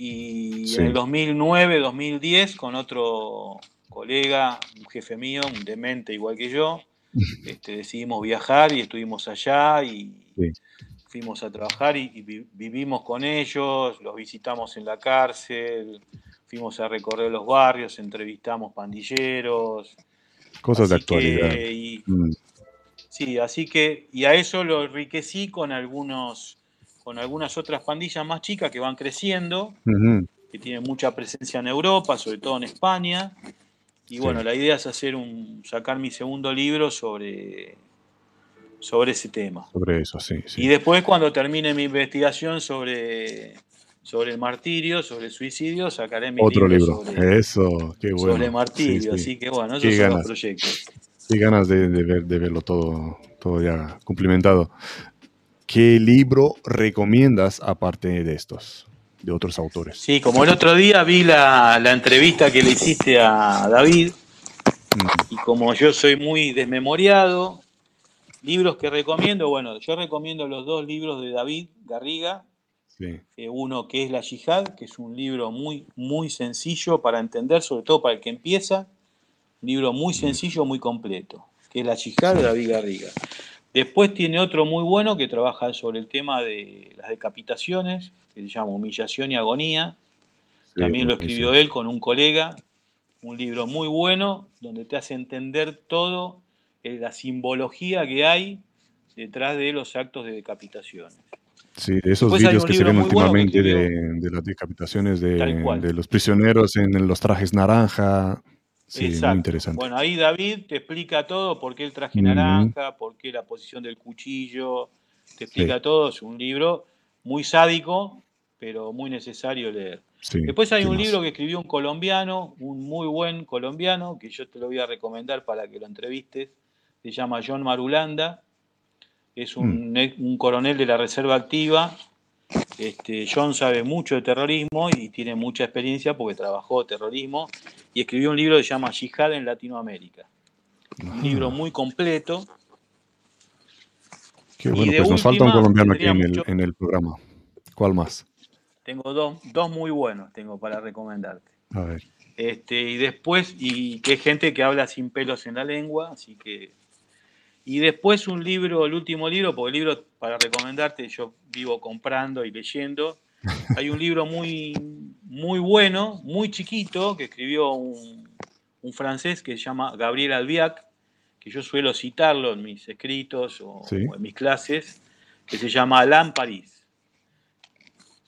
y en el 2009, 2010, con otro colega, un jefe mío, un demente igual que yo, este, decidimos viajar y estuvimos allá y fuimos a trabajar y, vivimos con ellos, los visitamos en la cárcel, fuimos a recorrer los barrios, entrevistamos pandilleros. Cosas de actualidad. Mm. Sí, así que, y a eso lo enriquecí con algunos con algunas otras pandillas más chicas que van creciendo, que tienen mucha presencia en Europa, sobre todo en España. Y bueno, la idea es hacer un, sacar mi segundo libro sobre, sobre ese tema. Sobre eso, sí, Y después cuando termine mi investigación sobre, sobre el martirio, sobre el suicidio, sacaré mi Otro libro. eso, qué bueno. Sobre martirio, así que bueno, esos son los proyectos. Qué ganas de, ver, de verlo todo, todo ya cumplimentado. ¿Qué libro recomiendas aparte de estos, de otros autores? Sí, como el otro día vi la, entrevista que le hiciste a David, mm. y como yo soy muy desmemoriado, libros que recomiendo, bueno, yo recomiendo los dos libros de David Garriga, sí. Eh, uno que es La Yihad, que es un libro muy, muy sencillo para entender, sobre todo para el que empieza, un libro muy mm. sencillo, muy completo, que es La Yihad de David Garriga. Después tiene otro muy bueno que trabaja sobre el tema de las decapitaciones, que se llama Humillación y Agonía. También lo escribió él con un colega. Un libro muy bueno donde te hace entender todo eh, la simbología que hay detrás de los actos de decapitaciones. Sí, de esos vídeos que se ven últimamente de, las decapitaciones de, de, los prisioneros en los trajes naranja. Sí, muy interesante. Bueno, ahí David te explica todo, por qué el traje naranja, por qué la posición del cuchillo, te explica todo. Es un libro muy sádico, pero muy necesario leer. Después hay un libro que escribió un colombiano, un muy buen colombiano, que yo te lo voy a recomendar para que lo entrevistes. Se llama John Marulanda. Es un, mm. un coronel de la Reserva Activa este, John sabe mucho de terrorismo y tiene mucha experiencia porque trabajó terrorismo y escribió un libro que se llama Yihad en Latinoamérica. Un libro muy completo. Qué bueno, pues nos falta un colombiano aquí en el, programa. ¿Cuál más? Tengo dos, dos muy buenos tengo para recomendarte. A ver. Este, y después, y que es gente que habla sin pelos en la lengua, así que y después un libro, el último libro, porque el libro para recomendarte yo vivo comprando y leyendo. Hay un libro muy, muy bueno, muy chiquito, que escribió un, francés que se llama Gabriel Albiac, que yo suelo citarlo en mis escritos o, en mis clases, que se llama Alain París.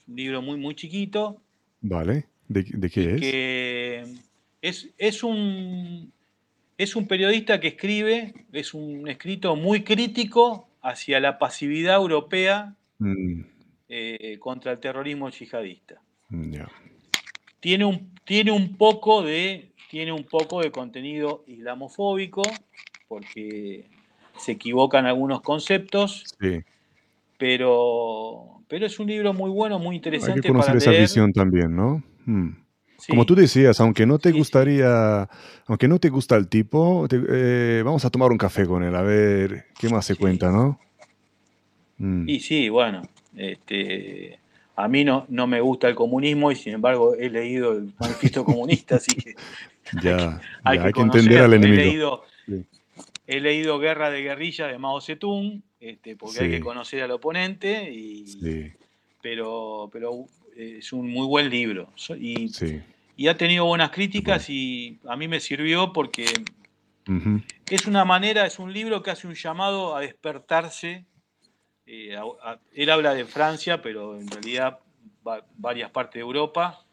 Un libro muy, muy chiquito. Vale. ¿De, qué es? Que es, es un es un periodista que escribe, es un escrito muy crítico hacia la pasividad europea mm. eh, contra el terrorismo yihadista. Mm, tiene, un, tiene, un poco de, tiene un poco de contenido islamofóbico, porque se equivocan algunos conceptos, pero, pero es un libro muy bueno, muy interesante. Hay que conocer esa visión también, ¿no? Mm. Como tú decías, aunque no te gustaría, aunque no te gusta el tipo, eh, vamos a tomar un café con él, a ver qué más se cuenta, ¿no? Mm. Y sí, bueno, este, a mí no, no me gusta el comunismo y sin embargo he leído el manifiesto comunista, así que ya, hay, que, entender al enemigo. He leído, he leído Guerra de Guerrilla de Mao Zedong, este, porque hay que conocer al oponente, y, pero, pero es un muy buen libro. Y, y ha tenido buenas críticas y a mí me sirvió porque es una manera, es un libro que hace un llamado a despertarse. Eh, él habla de Francia, pero en realidad varias partes de Europa,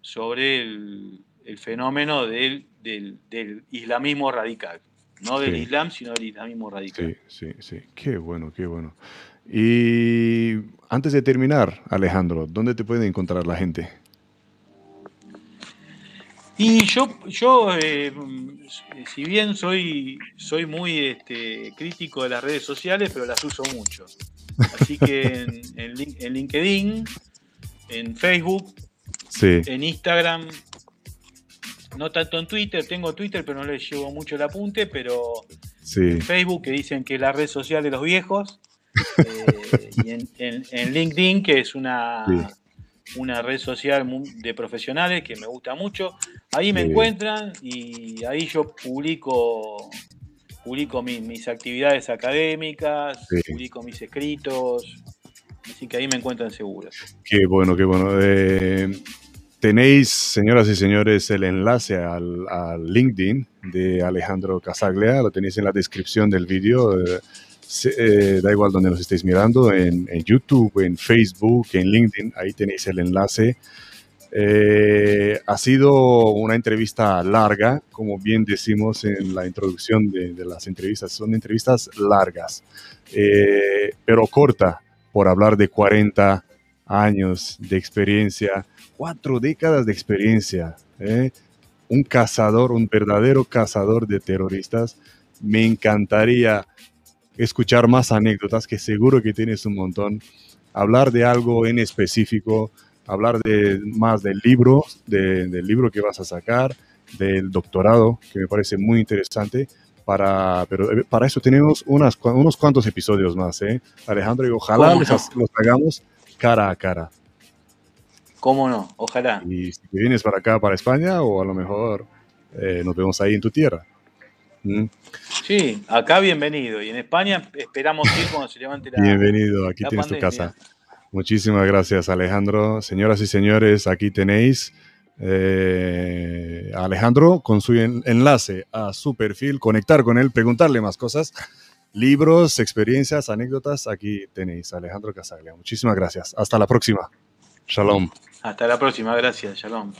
sobre el, fenómeno del, del, islamismo radical. No del Islam, sino del islamismo radical. Sí, sí, sí. Qué bueno, qué bueno. Y antes de terminar, Alejandro, ¿dónde te puede encontrar la gente? Y yo, yo eh, si bien soy, soy muy este, crítico de las redes sociales, pero las uso mucho. Así que en, LinkedIn, en Facebook, en Instagram, no tanto en Twitter, tengo Twitter, pero no le llevo mucho el apunte, pero en Facebook, que dicen que es la red social de los viejos, eh, y en, LinkedIn, que es una, una red social de profesionales que me gusta mucho. Ahí me encuentran y ahí yo publico publico mis, actividades académicas, publico mis escritos, así que ahí me encuentran seguros. Qué bueno, qué bueno. Eh, tenéis, señoras y señores, el enlace al, LinkedIn de Alejandro Casaglia, lo tenéis en la descripción del vídeo. Eh, eh, da igual donde nos estéis mirando, en, YouTube, en Facebook, en LinkedIn, ahí tenéis el enlace. Eh, ha sido una entrevista larga, como bien decimos en la introducción de, las entrevistas, son entrevistas largas, eh, pero corta por hablar de 40 años de experiencia, cuatro décadas de experiencia, un cazador, un verdadero cazador de terroristas. Me encantaría escuchar más anécdotas, que seguro que tienes un montón, hablar de algo en específico, hablar de más del libro, del libro que vas a sacar, del doctorado, que me parece muy interesante. Para, pero eh, para eso tenemos unas, unos cuantos episodios más, ¿eh? Alejandro, y ojalá los, hagamos cara a cara. ¿Cómo no? Ojalá. Y si vienes para acá, para España, o a lo mejor eh, nos vemos ahí en tu tierra. ¿Mm? Sí, acá bienvenido. Y en España esperamos ir cuando se levante la. Bienvenido, aquí tienes tu casa. Muchísimas gracias, Alejandro. Señoras y señores, aquí tenéis eh, a Alejandro con su enlace a su perfil, conectar con él, preguntarle más cosas, libros, experiencias, anécdotas. Aquí tenéis a Alejandro Casaglia. Muchísimas gracias. Hasta la próxima. Shalom. Hasta la próxima, gracias. Shalom.